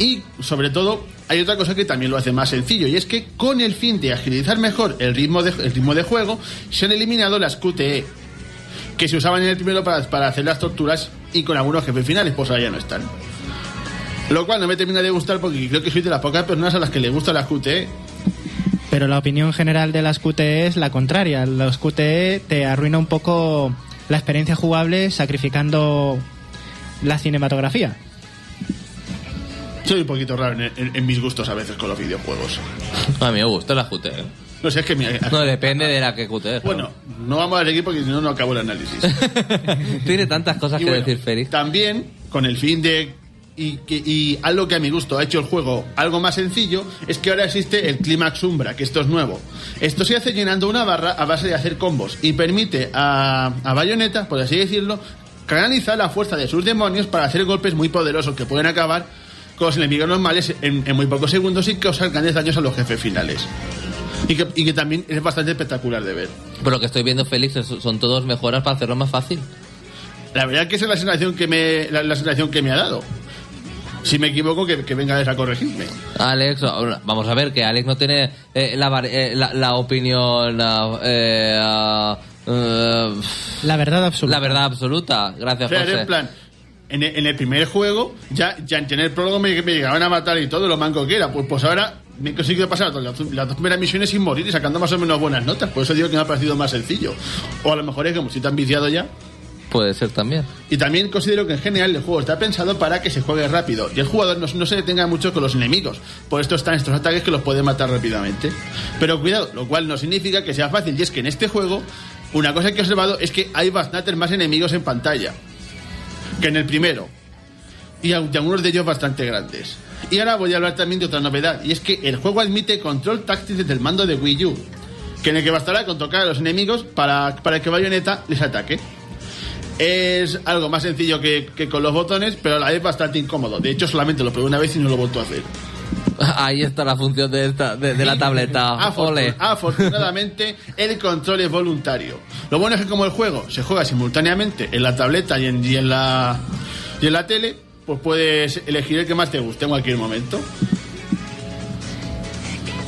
Y sobre todo hay otra cosa que también lo hace más sencillo y es que con el fin de agilizar mejor el ritmo de, el ritmo de juego se han eliminado las QTE que se usaban en el primero para, para hacer las torturas y con algunos jefes finales pues ahora ya no están. Lo cual no me termina de gustar porque creo que soy de las pocas personas a las que le gustan las QTE. Pero la opinión general de las QTE es la contraria. Los QTE te arruina un poco la experiencia jugable sacrificando la cinematografía. Soy un poquito raro en, en- en mis gustos a veces con los videojuegos. A mí me gusta la QT. No sé, es que mi- No, depende de la que QT. Bueno, no vamos a seguir porque si no, no acabo el análisis. Tiene tantas cosas Y que bueno, decir Félix. También, con el fin de. Y, que- y algo que a mi gusto ha hecho el juego algo más sencillo es que ahora existe el Clímax Umbra, que esto es nuevo. Esto se hace llenando una barra a base de hacer combos y permite a, a Bayonetta, por así decirlo, canalizar la fuerza de sus demonios para hacer golpes muy poderosos que pueden acabar con los enemigos normales en, en muy pocos segundos y causar grandes daños a los jefes finales. Y que, y que también es bastante espectacular de ver. Por lo que estoy viendo, Félix, son todos mejoras para hacerlo más fácil. La verdad que esa es la sensación que me, la, la sensación que me ha dado. Si me equivoco, que, que venga a corregirme. Alex, vamos a ver que Alex no tiene eh, la, eh, la, la opinión eh, Eh, La verdad absoluta. la verdad absoluta. Gracias, O sea, José. en plan, en el, en el primer juego, ya, ya en tener prólogo me, me llegaban a matar y todo lo manco que era. Pues, pues ahora me he conseguido pasar las, las dos primeras misiones sin morir y sacando más o menos buenas notas. Por eso digo que me ha parecido más sencillo. O a lo mejor es como si tan viciado ya. Puede ser también. Y también considero que en general el juego está pensado para que se juegue rápido y el jugador no, no se detenga mucho con los enemigos. Por esto están estos ataques que los puede matar rápidamente. Pero cuidado, lo cual no significa que sea fácil. Y es que en este juego, una cosa que he observado es que hay bastantes más enemigos en pantalla que en el primero. Y algunos de ellos bastante grandes. Y ahora voy a hablar también de otra novedad. Y es que el juego admite control táctil desde el mando de Wii U. Que en el que bastará con tocar a los enemigos para, para que Bayonetta les ataque. Es algo más sencillo que, que con los botones, pero a la vez bastante incómodo. De hecho, solamente lo probé una vez y no lo vuelto a hacer. Ahí está la función de, esta, de, de la tableta. Afortun-. Afortunadamente, el control es voluntario. Lo bueno es que como el juego se juega simultáneamente en la tableta y en, y en la y en la tele, pues puedes elegir el que más te guste en cualquier momento.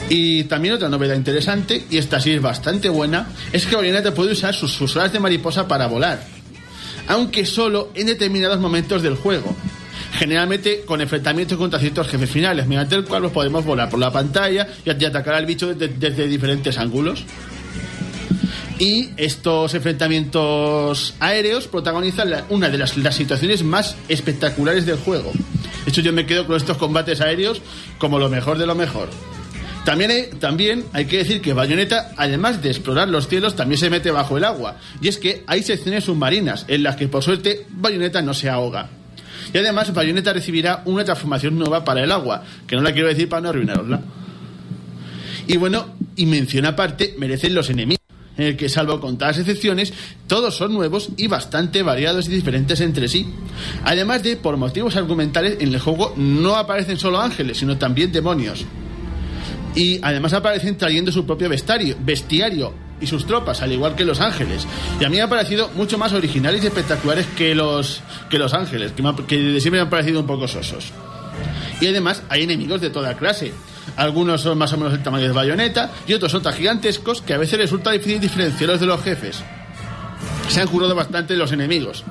Y también otra novedad interesante, y esta sí es bastante buena, es que Bayonetta puede usar sus, sus alas de mariposa para volar. Aunque solo en determinados momentos del juego. Generalmente con enfrentamientos contra ciertos jefes finales, mediante el cual los podemos volar por la pantalla y, atacar al bicho desde, diferentes ángulos. Y estos enfrentamientos aéreos protagonizan una de las, las situaciones más espectaculares del juego. De hecho, yo me quedo con estos combates aéreos como lo mejor de lo mejor. También hay, también hay que decir que Bayonetta, además de explorar los cielos, también se mete bajo el agua. Y es que hay secciones submarinas en las que, por suerte, Bayonetta no se ahoga. Y además, Bayonetta recibirá una transformación nueva para el agua, que no la quiero decir para no arruinarosla. Y bueno, y mención aparte merecen los enemigos, en el que, salvo contadas excepciones, todos son nuevos y bastante variados y diferentes entre sí. Además de, por motivos argumentales, en el juego no aparecen solo ángeles, sino también demonios. Y además aparecen trayendo su propio vestario, bestiario y sus tropas, al igual que los ángeles. Y a mí me ha parecido mucho más originales y espectaculares que los, que los ángeles, que, me siempre me han parecido un poco sosos. Y además hay enemigos de toda clase. Algunos son más o menos el tamaño de bayoneta y otros son tan gigantescos que a veces resulta difícil diferenciarlos de los jefes. Se han curado bastante los enemigos.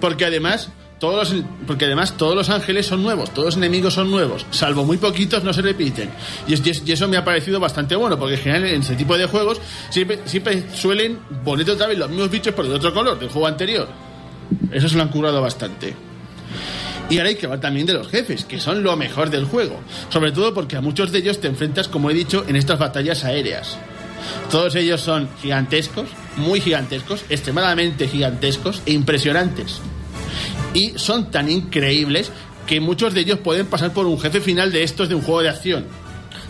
Porque además, todos los, porque además todos los ángeles son nuevos, todos los enemigos son nuevos, salvo muy poquitos no se repiten. Y, es- y es- y eso me ha parecido bastante bueno, porque en general en ese tipo de juegos siempre, siempre suelen poner otra vez los mismos bichos pero de otro color, del juego anterior. Eso se lo han curado bastante. Y ahora hay que hablar también de los jefes, que son lo mejor del juego. Sobre todo porque a muchos de ellos te enfrentas, como he dicho, en estas batallas aéreas. Todos ellos son gigantescos, muy gigantescos, extremadamente gigantescos e impresionantes. Y son tan increíbles que muchos de ellos pueden pasar por un jefe final de estos de un juego de acción.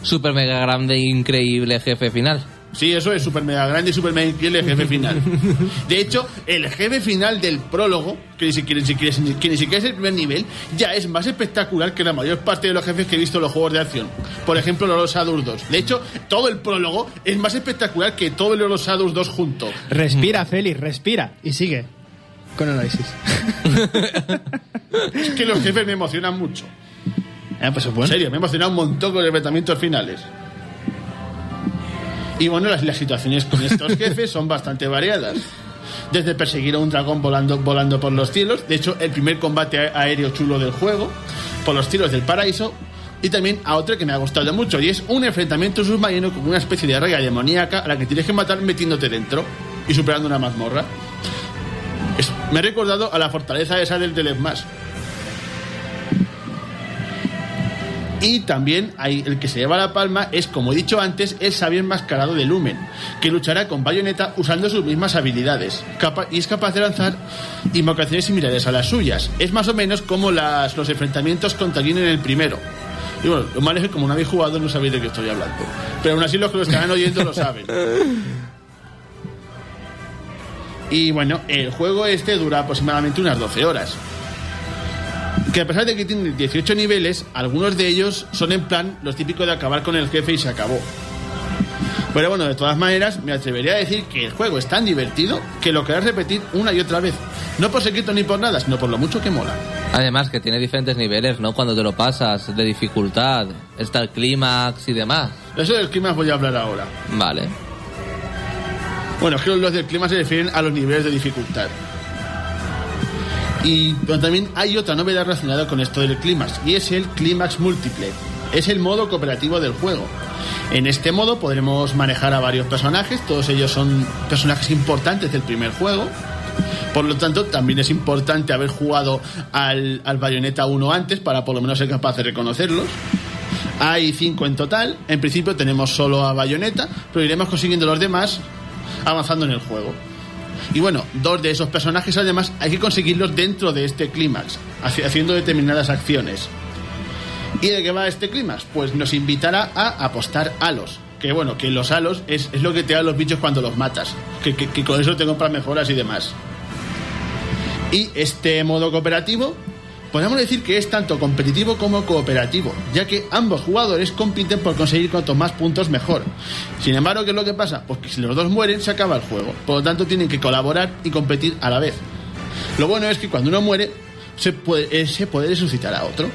Super mega grande e increíble jefe final. Sí, eso es super mega grande y super mega increíble jefe final. De hecho, el jefe final del prólogo, que ni siquiera, ni siquiera- que ni siquiera es el primer nivel, ya es más espectacular que la mayor parte de los jefes que he visto en los juegos de acción. Por ejemplo, los Shadows 2. De hecho, todo el prólogo es más espectacular que todo el los Shadows 2 junto. Respira, Félix, respira. Y sigue con análisis. Es que los jefes me emocionan mucho. Ah, pues En bueno. serio, me emocionado un montón con los enfrentamientos finales. Y bueno, las, las situaciones con estos jefes son bastante variadas. Desde perseguir a un dragón volando, volando por los cielos, de hecho, el primer combate aéreo chulo del juego, por los cielos del paraíso, y también a otro que me ha gustado mucho, y es un enfrentamiento submarino con una especie de raya demoníaca a la que tienes que matar metiéndote dentro y superando una mazmorra. Me ha recordado a la fortaleza esa del Smash. Y también hay, el que se lleva la palma es, como he dicho antes, el sabio enmascarado de Lumen, que luchará con Bayonetta usando sus mismas habilidades. Y es capaz de lanzar invocaciones similares a las suyas. Es más o menos como las, los enfrentamientos contra Jin en el primero. Y bueno, lo malo es que como no habéis jugado no sabéis de qué estoy hablando. Pero aún así los que lo estarán oyendo lo saben. Y bueno, el juego este dura aproximadamente unas 12 horas que a pesar de que tiene 18 niveles, algunos de ellos son en plan los típicos de acabar con el jefe y se acabó. Pero bueno, de todas maneras, me atrevería a decir que el juego es tan divertido que lo querrás repetir una y otra vez. No por secreto ni por nada, sino por lo mucho que mola. Además que tiene diferentes niveles, ¿no? Cuando te lo pasas, de dificultad, está el clímax y demás. Eso del clima os voy a hablar ahora. Vale. Bueno, es que los del clima se refieren a los niveles de dificultad. Y también hay otra novedad relacionada con esto del clímax, y es el clímax múltiple. Es el modo cooperativo del juego. En este modo podremos manejar a varios personajes, todos ellos son personajes importantes del primer juego. Por lo tanto, también es importante haber jugado al, al Bayonetta 1 antes para por lo menos ser capaz de reconocerlos. Hay cinco en total. En principio tenemos solo a Bayonetta, pero iremos consiguiendo los demás avanzando en el juego. Y bueno, dos de esos personajes además hay que conseguirlos dentro de este clímax, haci- haciendo determinadas acciones. ¿Y de qué va este clímax? Pues nos invitará a apostar halos. Que bueno, que los halos es, es lo que te dan los bichos cuando los matas. Que- que con eso te compras mejoras y demás. Y este modo cooperativo, podemos decir que es tanto competitivo como cooperativo, ya que ambos jugadores compiten por conseguir cuantos más puntos mejor. Sin embargo, ¿qué es lo que pasa? Pues que si los dos mueren, se acaba el juego. Por lo tanto, tienen que colaborar y competir a la vez. Lo bueno es que cuando uno muere, se puede, eh, se puede resucitar a otro.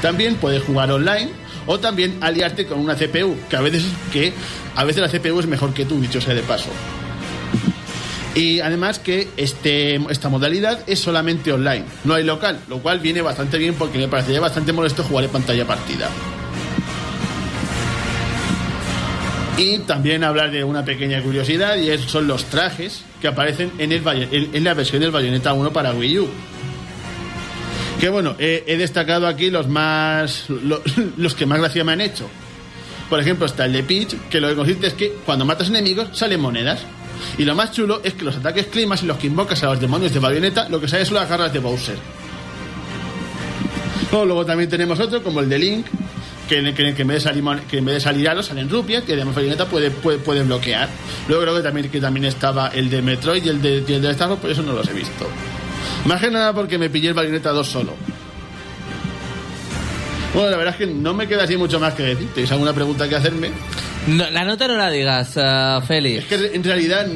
También puedes jugar online o también aliarte con una CPU, que a veces, que a veces la CPU es mejor que tú, dicho sea de paso. Y además que este, esta modalidad es solamente online, no hay local, lo cual viene bastante bien porque me parecería bastante molesto jugar en pantalla partida. Y también hablar de una pequeña curiosidad y son los trajes que aparecen en, el, en, la versión del Bayonetta 1 para Wii U. Que bueno, he, destacado aquí los más lo- los que más gracia me han hecho. Por ejemplo, está el de Peach, que lo que consiste es que cuando matas enemigos salen monedas. Y lo más chulo es que los ataques climas y los que invocas a los demonios de Bayonetta, lo que sale son las garras de Bowser. Luego, luego también tenemos otro, como el de Link, que, en- que, que en vez de salir, que en vez de salir aros salen rupias, que además Bayonetta puede, puede, puede bloquear. Luego creo que también, que también estaba el de Metroid y el de, y el de Star Wars, pero eso no los he visto. Más que nada porque me pillé el Bayonetta 2 solo. Bueno, la verdad es que no me queda así mucho más que decir. ¿Tenéis alguna pregunta que hacerme? No, la nota no la digas, eh, Félix. Es que en realidad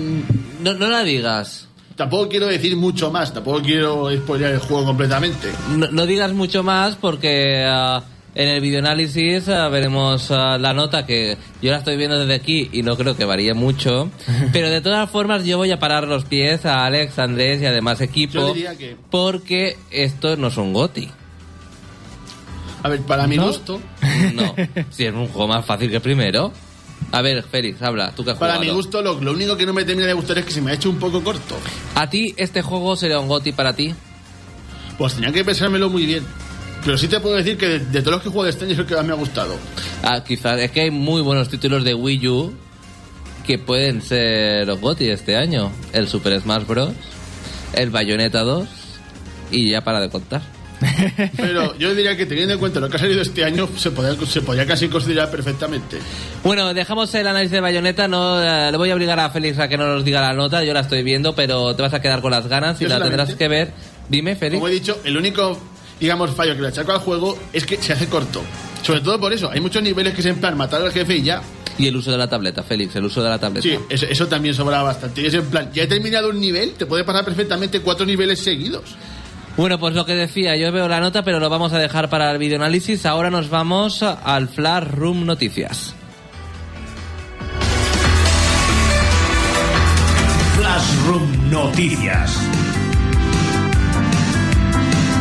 No, no la digas. tampoco quiero decir mucho más, tampoco quiero spoilear el juego completamente. No, no digas mucho más porque ah, en el videoanálisis ah, veremos la nota que yo la estoy viendo desde aquí y no creo que varíe mucho. Pero de todas formas yo voy a parar los pies a Alex, Andrés y además equipo que- porque esto no es un GOTI. A ver, para mi ¿No? gusto, No, si es un juego más fácil que el primero. A ver, Félix, habla, tú que has para jugado. mi gusto lo, lo único que no me termina de gustar es que se me ha hecho un poco corto. ¿A ti este juego sería un GOTI para ti? Pues tenía que pensármelo muy bien. Pero sí te puedo decir que de, de todos los que he jugado este año es el que más me ha gustado. Ah, quizás es que hay muy buenos títulos de Wii U que pueden ser los GOTY este año. El Super Smash Bros. El Bayonetta 2 y ya para de contar. Pero yo diría que teniendo en cuenta lo que ha salido este año, se podría, se podría casi considerar perfectamente. Bueno, dejamos el análisis de Bayonetta. No, eh, le voy a obligar a Félix a que no nos diga la nota. Yo la estoy viendo, pero te vas a quedar con las ganas y la tendrás que ver. Dime, Félix. Como he dicho, el único, digamos, fallo que le achaco al juego es que se hace corto. Sobre todo por eso, hay muchos niveles que es en plan matar al jefe y ya. Y el uso de la tableta, Félix, el uso de la tableta. Sí, eso, eso también sobra bastante. Y es en plan, ya he terminado un nivel, te puede pasar perfectamente cuatro niveles seguidos. Bueno, pues lo que decía, yo veo la nota, pero lo vamos a dejar para el videoanálisis. Ahora nos vamos al Flash Room Noticias. Flashroom Noticias.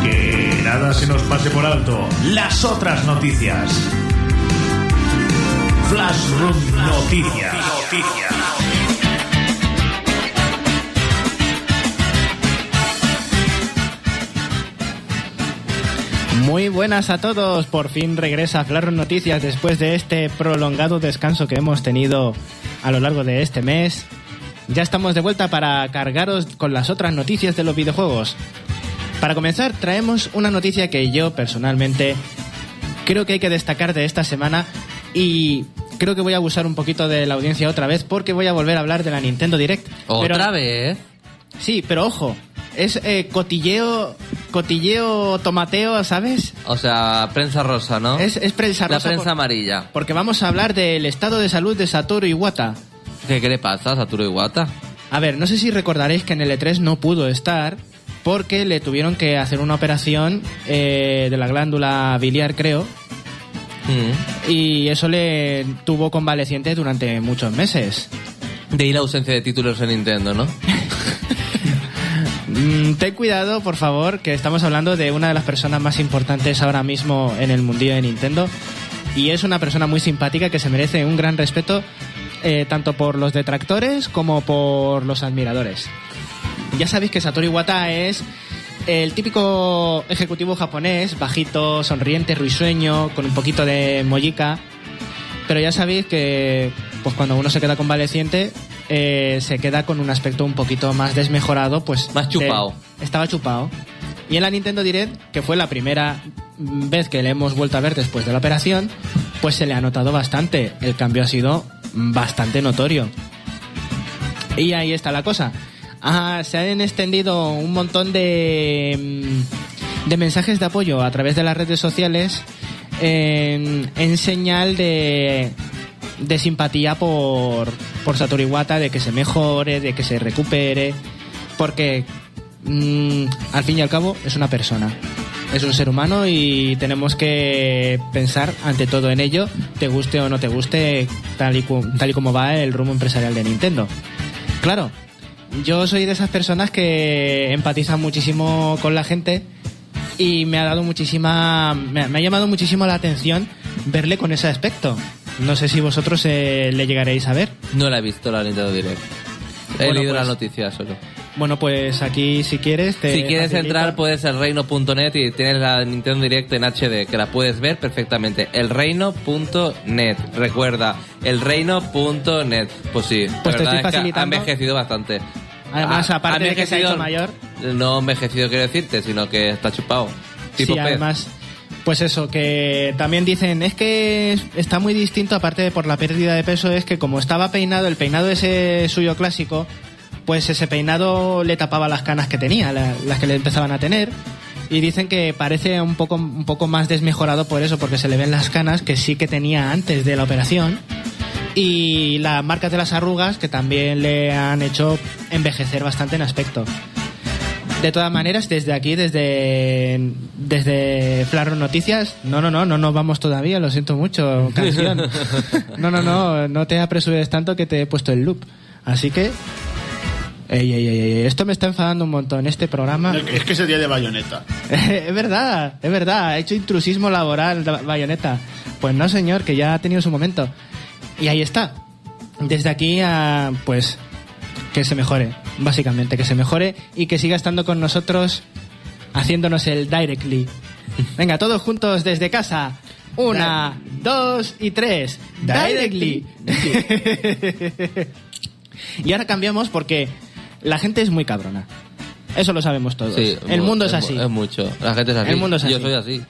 Que nada se nos pase por alto. Las otras noticias. Flashroom Noticias. Noticias. Muy buenas a todos, por fin regresa Claro Noticias después de este prolongado descanso que hemos tenido a lo largo de este mes. Ya estamos de vuelta para cargaros con las otras noticias de los videojuegos. Para comenzar, traemos una noticia que yo personalmente creo que hay que destacar de esta semana y creo que voy a abusar un poquito de la audiencia otra vez porque voy a volver a hablar de la Nintendo Direct. Otra Pero- vez. Sí, pero ojo, es eh, cotilleo, cotilleo, tomateo, ¿sabes? O sea, prensa rosa, ¿no? Es, es prensa La rosa prensa por- amarilla. porque vamos a hablar del estado de salud de Satoru Iwata. ¿Qué, qué le pasa a Satoru Iwata? A ver, no sé si recordaréis que en el E3 no pudo estar porque le tuvieron que hacer una operación eh, de la glándula biliar, creo, Mm. y eso le tuvo convaleciente durante muchos meses. De ahí la ausencia de títulos en Nintendo, ¿no? Mm, ten cuidado, por favor, que estamos hablando de una de las personas más importantes ahora mismo en el mundillo de Nintendo. Y es una persona muy simpática que se merece un gran respeto eh, tanto por los detractores como por los admiradores. Ya sabéis que Satoru Iwata es el típico ejecutivo japonés, bajito, sonriente, risueño, con un poquito de mollica. Pero ya sabéis que pues cuando uno se queda convaleciente, eh, se queda con un aspecto un poquito más desmejorado, pues... Más de- chupao. estaba chupado. Y en la Nintendo Direct, que fue la primera vez que le hemos vuelto a ver después de la operación, pues se le ha notado bastante. El cambio ha sido bastante notorio. Y ahí está la cosa. Ah, se han extendido un montón de, mm, de mensajes de apoyo a través de las redes sociales en, en señal de, de simpatía por, por Satoru Iwata, de que se mejore, de que se recupere, porque mm, al fin y al cabo es una persona. Es un ser humano y tenemos que pensar ante todo en ello, te guste o no te guste, tal y, tal y como va el rumbo empresarial de Nintendo. Claro, yo soy de esas personas que empatizan muchísimo con la gente y me ha dado muchísima. Me ha llamado muchísimo la atención verle con ese aspecto. No sé si vosotros eh, le llegaréis a ver. No la he visto la Nintendo Direct. He Bueno, leído pues- la noticia solo. Bueno, pues aquí si quieres. Te Si quieres entrar, puedes ser reino.net y tienes la Nintendo Direct en HD, que la puedes ver perfectamente. Elreino.net. Recuerda, elreino.net. Pues sí, la Pues te verdad estoy es que ha envejecido bastante. Además, Ha- aparte de que se ha hecho mayor. No envejecido quiero decirte, sino que está chupado. Tipo sí, pez. Pues eso, que también dicen, es que es- está muy distinto, aparte de por la pérdida de peso, es que como estaba peinado, el peinado ese suyo clásico, pues ese peinado le tapaba las canas que tenía, la- las que le empezaban a tener. Y dicen que parece un poco, un poco más desmejorado por eso, porque se le ven las canas que sí que tenía antes de la operación. Y las marcas de las arrugas que también le han hecho envejecer bastante en aspecto. De todas maneras, desde aquí, desde desde Flaro Noticias, no, no, no, no nos vamos todavía, lo siento mucho, canción. No, no, no, no te apresures tanto que te he puesto el loop. Así que... Ey, ey, ey, esto me está enfadando un montón, este programa. Es que es el día de bayoneta. es verdad, es verdad, ha hecho intrusismo laboral Ba- Bayonetta. Pues no, señor, que ya ha tenido su momento. Y ahí está. Desde aquí a, pues, que se mejore, básicamente, que se mejore y que siga estando con nosotros haciéndonos el directly. Venga, todos juntos desde casa. Una, dos y tres. Directly. y ahora cambiamos porque la gente es muy cabrona. Eso lo sabemos todos. Sí, el mu- mundo es mu- así. Es mucho. La gente es así. El mundo es Yo así. soy así.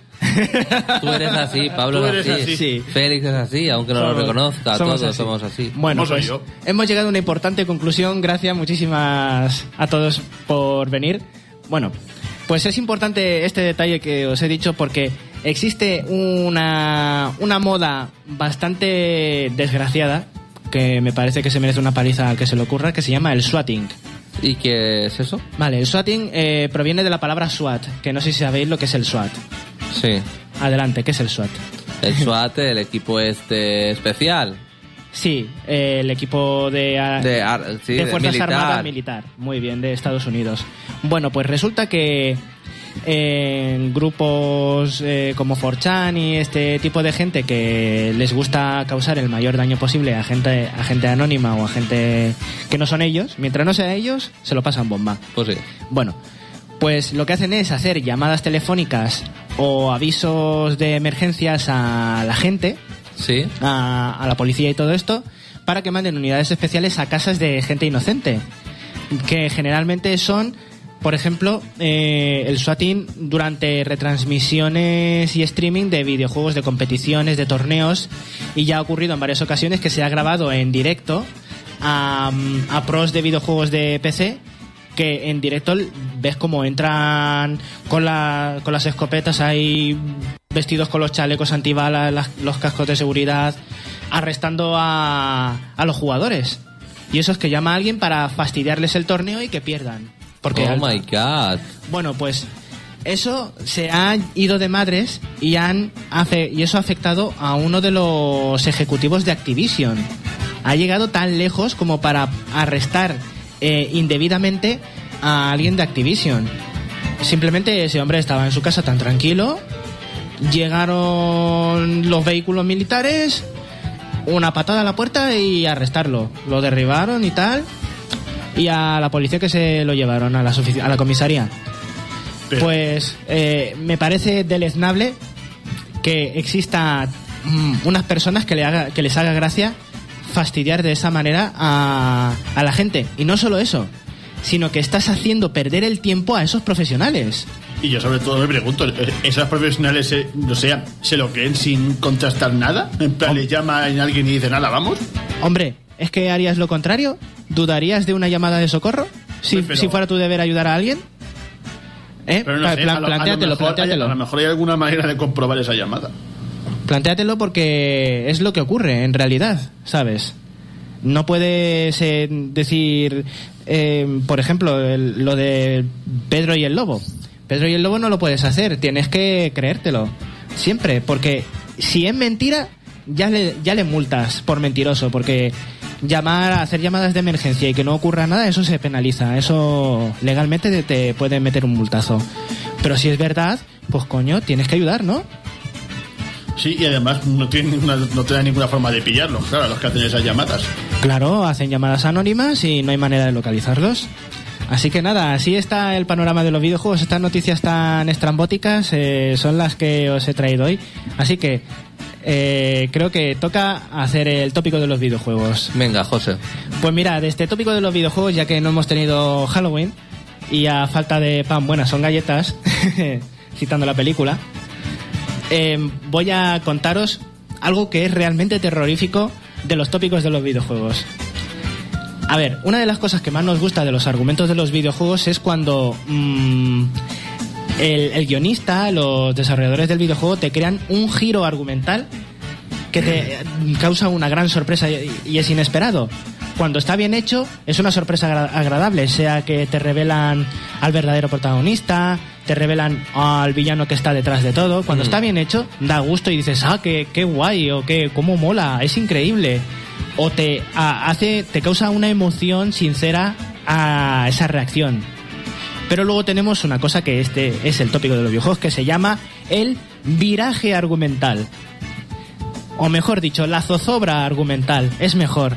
Tú eres así, Pablo Tú es eres así. así. Sí. Félix es así, aunque no lo Somos- reconozca. somos Todos así. somos así. Bueno, ¿Cómo soy pues yo? hemos llegado a una importante conclusión. Gracias, muchísimas a todos por venir. Bueno, pues es importante este detalle que os he dicho porque existe una, una moda bastante desgraciada que me parece que se merece una paliza al que se le ocurra, que se llama el swatting. ¿Y qué es eso? Vale, el swatting eh, proviene de la palabra SWAT, que no sé si sabéis lo que es el SWAT. Sí. Adelante, ¿qué es el SWAT? El SWAT, el equipo este especial. Sí, eh, el equipo de, ah, De ar- sí, de de Fuerzas militar. Armadas Militar. Muy bien, de Estados Unidos. Bueno, pues resulta que en grupos eh, como 4chan y este tipo de gente que les gusta causar el mayor daño posible a gente, a gente anónima o a gente que no son ellos, mientras no sea ellos, se lo pasan bomba. Pues sí. Bueno, pues lo que hacen es hacer llamadas telefónicas o avisos de emergencias a la gente Sí. a, a la policía y todo esto para que manden unidades especiales a casas de gente inocente que generalmente son por ejemplo eh, el swatting durante retransmisiones y streaming de videojuegos de competiciones de torneos y ya ha ocurrido en varias ocasiones que se ha grabado en directo a, pros de videojuegos de PC que en directo ves como entran con, la, con las escopetas ahí vestidos con los chalecos antibalas, las- los cascos de seguridad, arrestando a, a los jugadores. Y eso es que llama a alguien para fastidiarles el torneo y que pierdan. Porque oh my god. bueno, pues eso se ha ido de madres y han hace, y eso ha afectado a uno de los ejecutivos de Activision. ha llegado tan lejos como para arrestar eh, indebidamente a alguien de Activision. Simplemente ese hombre estaba en su casa tan tranquilo, llegaron los vehículos militares, una patada a la puerta y arrestarlo. Lo derribaron y tal, y a la policía que se lo llevaron a la, a la comisaría. Pero- Pues eh, me parece deleznable que exista mm, unas personas que, le haga, que les haga gracia fastidiar de esa manera a, a la gente. Y no solo eso, sino que estás haciendo perder el tiempo a esos profesionales. Y yo sobre todo me pregunto, ¿eh, ¿esas profesionales, eh, no sé, se lo creen sin contrastar nada? En plan, le llama a alguien y dice, nada, vamos. Hombre, ¿es que harías lo contrario? ¿Dudarías de una llamada de socorro? Si, Hombre, pero- si fuera tu deber ayudar a alguien. ¿Eh? Pero no Pla- sé, pla- a lo, a lo plantéatelo, mejor plantéatelo. a lo mejor hay alguna manera de comprobar esa llamada. Plantéatelo porque es lo que ocurre en realidad, ¿sabes? No puedes eh, decir, eh, por ejemplo, el- lo de Pedro y el Lobo. Pedro y el Lobo no lo puedes hacer, tienes que creértelo. Siempre, porque si es mentira, ya le, ya le multas por mentiroso, porque llamar, hacer llamadas de emergencia y que no ocurra nada, eso se penaliza, eso legalmente te, te puede meter un multazo. Pero si es verdad, pues coño, tienes que ayudar, ¿no? Sí, y además no, tiene ninguna, no te da ninguna forma de pillarlos, claro, los que hacen esas llamadas. Claro, hacen llamadas anónimas y no hay manera de localizarlos. Así que nada, así está el panorama de los videojuegos. Estas noticias tan estrambóticas eh, son las que os he traído hoy. Así que eh, creo que toca hacer el tópico de los videojuegos. Venga, José. Pues mira, de este tópico de los videojuegos, ya que no hemos tenido Halloween y a falta de pan buenas son galletas, citando la película, eh, voy a contaros algo que es realmente terrorífico de los tópicos de los videojuegos. A ver, una de las cosas que más nos gusta de los argumentos de los videojuegos es cuando mm, el, el guionista, los desarrolladores del videojuego te crean un giro argumental que te causa una gran sorpresa y, es inesperado. Cuando está bien hecho, es una sorpresa agra- agradable, sea que te revelan al verdadero protagonista, te revelan al villano que está detrás de todo. Cuando Mm. está bien hecho, da gusto y dices, ah, qué, qué guay, o qué, cómo mola, es increíble. O te a- hace, te causa una emoción sincera a esa reacción. Pero luego tenemos una cosa que este es el tópico de los videojuegos que se llama el viraje argumental. O mejor dicho, la zozobra argumental. Es mejor.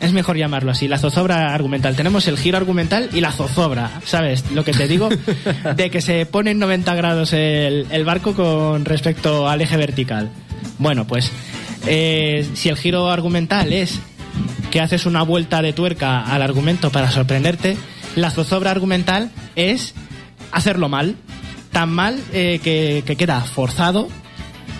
Es mejor llamarlo así, la zozobra argumental. Tenemos el giro argumental y la zozobra, ¿sabes? Lo que te digo, de que se pone en 90 grados el, el barco con respecto al eje vertical. Bueno, pues eh, si el giro argumental es que haces una vuelta de tuerca al argumento para sorprenderte, la zozobra argumental es hacerlo mal. Tan mal eh, que, que queda forzado,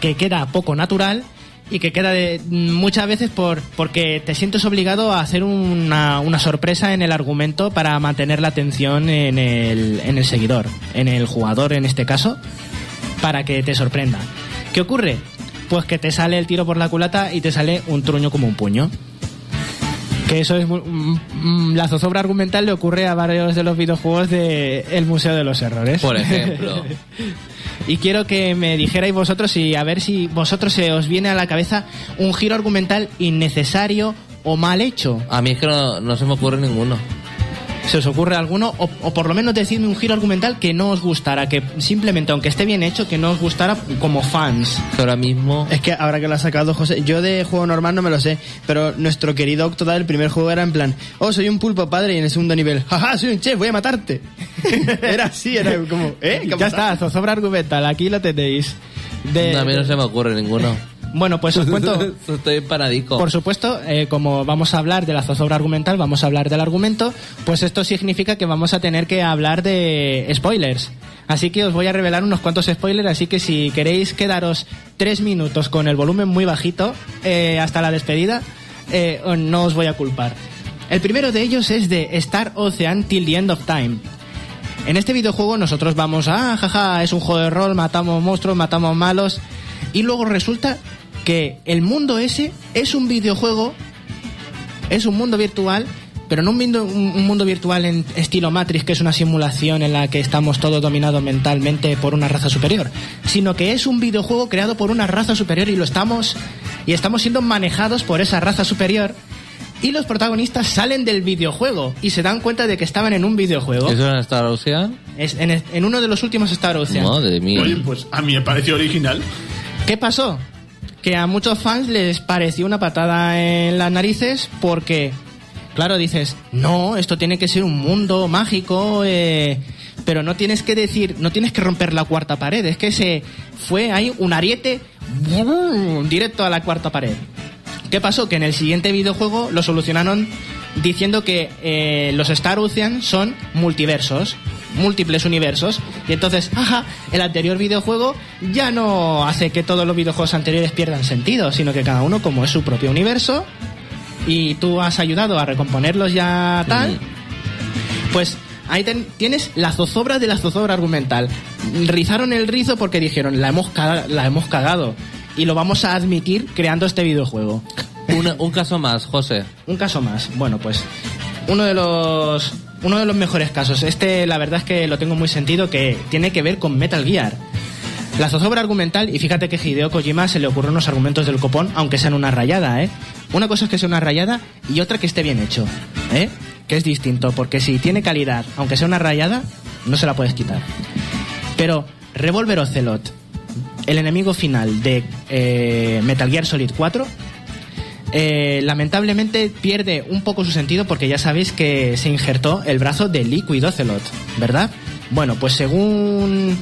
que queda poco natural y que queda de, muchas veces por porque te sientes obligado a hacer una, una sorpresa en el argumento para mantener la atención en el, en el seguidor, en el jugador en este caso, para que te sorprenda. ¿Qué ocurre? Pues que te sale el tiro por la culata y te sale un truño como un puño. Que eso es. mm, mm, La zozobra argumental le ocurre a varios de los videojuegos de El Museo de los Errores. Por ejemplo. y quiero que me dijerais vosotros y a ver si vosotros se os viene a la cabeza un giro argumental innecesario o mal hecho. A mí es que no, no se me ocurre ninguno. ¿Se os ocurre alguno? O, o por lo menos decidme un giro argumental que no os gustara, que simplemente, aunque esté bien hecho, que no os gustara como fans. Ahora mismo. Es que ahora que lo ha sacado José, yo de juego normal no me lo sé, pero nuestro querido Octodad, el primer juego era en plan, oh, soy un pulpo padre, y en el segundo nivel, jaja, soy un chef, voy a matarte. era así, era como, ¿eh? ¿Qué ha ya está, zozobra argumental, aquí lo tenéis. De- a mí no se me ocurre ninguno. Bueno, pues os cuento. Estoy empanadico. Por supuesto, eh, como vamos a hablar de la zozobra argumental, vamos a hablar del argumento, pues esto significa que vamos a tener que hablar de spoilers. Así que os voy a revelar unos cuantos spoilers, así que si queréis quedaros tres minutos con el volumen muy bajito eh, hasta la despedida, eh, no os voy a culpar. El primero de ellos es de Star Ocean Till the End of Time. En este videojuego nosotros vamos a, ah, jaja, es un juego de rol, matamos monstruos, matamos malos, y luego resulta que el mundo ese es un videojuego, es un mundo virtual, pero no un mundo, un un mundo virtual en estilo Matrix, que es una simulación en la que estamos todos dominados mentalmente por una raza superior, sino que es un videojuego creado por una raza superior y lo estamos y estamos siendo manejados por esa raza superior Y los protagonistas salen del videojuego y se dan cuenta de que estaban en un videojuego. ¿Eso es en Star Ocean? Es en, en uno de los últimos Star Ocean. Madre mía. Oye, pues a mí me pareció original. ¿Qué pasó? Que a muchos fans les pareció una patada en las narices porque, claro, dices, no, esto tiene que ser un mundo mágico, eh, pero no tienes que decir, no tienes que romper la cuarta pared, es que se fue ahí un ariete directo a la cuarta pared. ¿Qué pasó? Que en el siguiente videojuego lo solucionaron diciendo que eh, los Star Ocean son multiversos, múltiples universos. Y entonces, ajá, el anterior videojuego ya no hace que todos los videojuegos anteriores pierdan sentido, sino que cada uno como es su propio universo y tú has ayudado a recomponerlos ya tal, pues ahí ten- tienes la zozobra de la zozobra argumental. Rizaron el rizo porque dijeron, la hemos, la hemos cagado y lo vamos a admitir creando este videojuego. Un caso más, José. Un caso más. Bueno, pues uno de los uno de los mejores casos. Este, la verdad es que lo tengo muy sentido que tiene que ver con Metal Gear. La zozobra argumental, y fíjate que Hideo Kojima se le ocurren unos argumentos del copón, aunque sean una rayada, ¿eh? Una cosa es que sea una rayada y otra que esté bien hecho, ¿eh? Que es distinto, porque si tiene calidad, aunque sea una rayada, no se la puedes quitar. Pero Revolver Ocelot, el enemigo final de eh, Metal Gear Solid 4, eh, lamentablemente pierde un poco su sentido porque ya sabéis que se injertó el brazo de Liquid Ocelot, ¿verdad? Bueno, pues según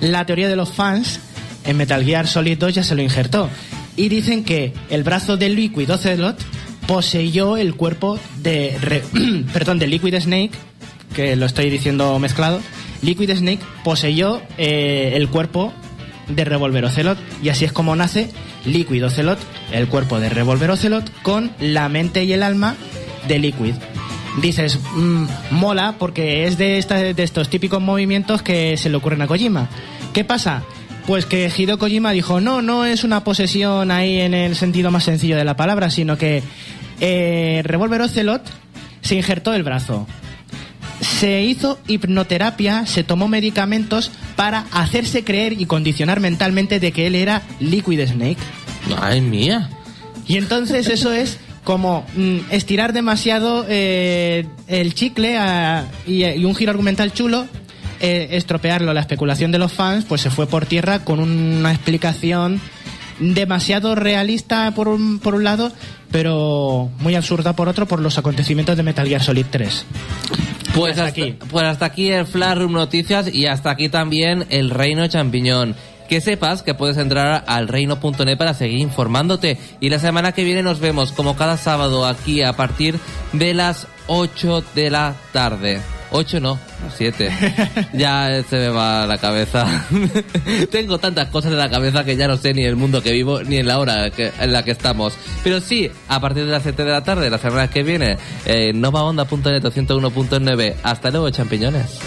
la teoría de los fans, en Metal Gear Solid 2 ya se lo injertó. Y dicen que el brazo de Liquid Ocelot poseyó el cuerpo de... Perdón, de Liquid Snake, que lo estoy diciendo mezclado. Liquid Snake poseyó eh, el cuerpo de Revolver Ocelot y así es como nace Liquid Ocelot, el cuerpo de Revolver Ocelot con la mente y el alma de Liquid. Dices, mm, mola porque es de, esta- de estos típicos movimientos que se le ocurren a Kojima. ¿Qué pasa? Pues que Hideo Kojima dijo, no, no es una posesión ahí en el sentido más sencillo de la palabra, sino que eh, Revolver Ocelot se injertó el brazo se hizo hipnoterapia, se tomó medicamentos para hacerse creer y condicionar mentalmente de que él era Liquid Snake. Ay, mía. Y entonces eso es como mm, estirar demasiado eh, el chicle a- y, y un giro argumental chulo, eh, estropearlo. La especulación de los fans pues se fue por tierra con una explicación demasiado realista por un, por un lado, pero muy absurda por otro por los acontecimientos de Metal Gear Solid 3. Pues hasta hasta, aquí. pues hasta aquí el Flash Room Noticias y hasta aquí también el Reino Champiñón. Que sepas que puedes entrar al reino.net para seguir informándote. Y la semana que viene nos vemos como cada sábado aquí a partir de las 8 de la tarde. 8 no, 7. ya se me va la cabeza. Tengo tantas cosas en la cabeza que ya no sé ni el mundo que vivo ni en la hora que- en la que estamos. Pero sí, a partir de las 7 de la tarde, la semana que viene, eh, novaonda.net o 101.9. Hasta luego, champiñones.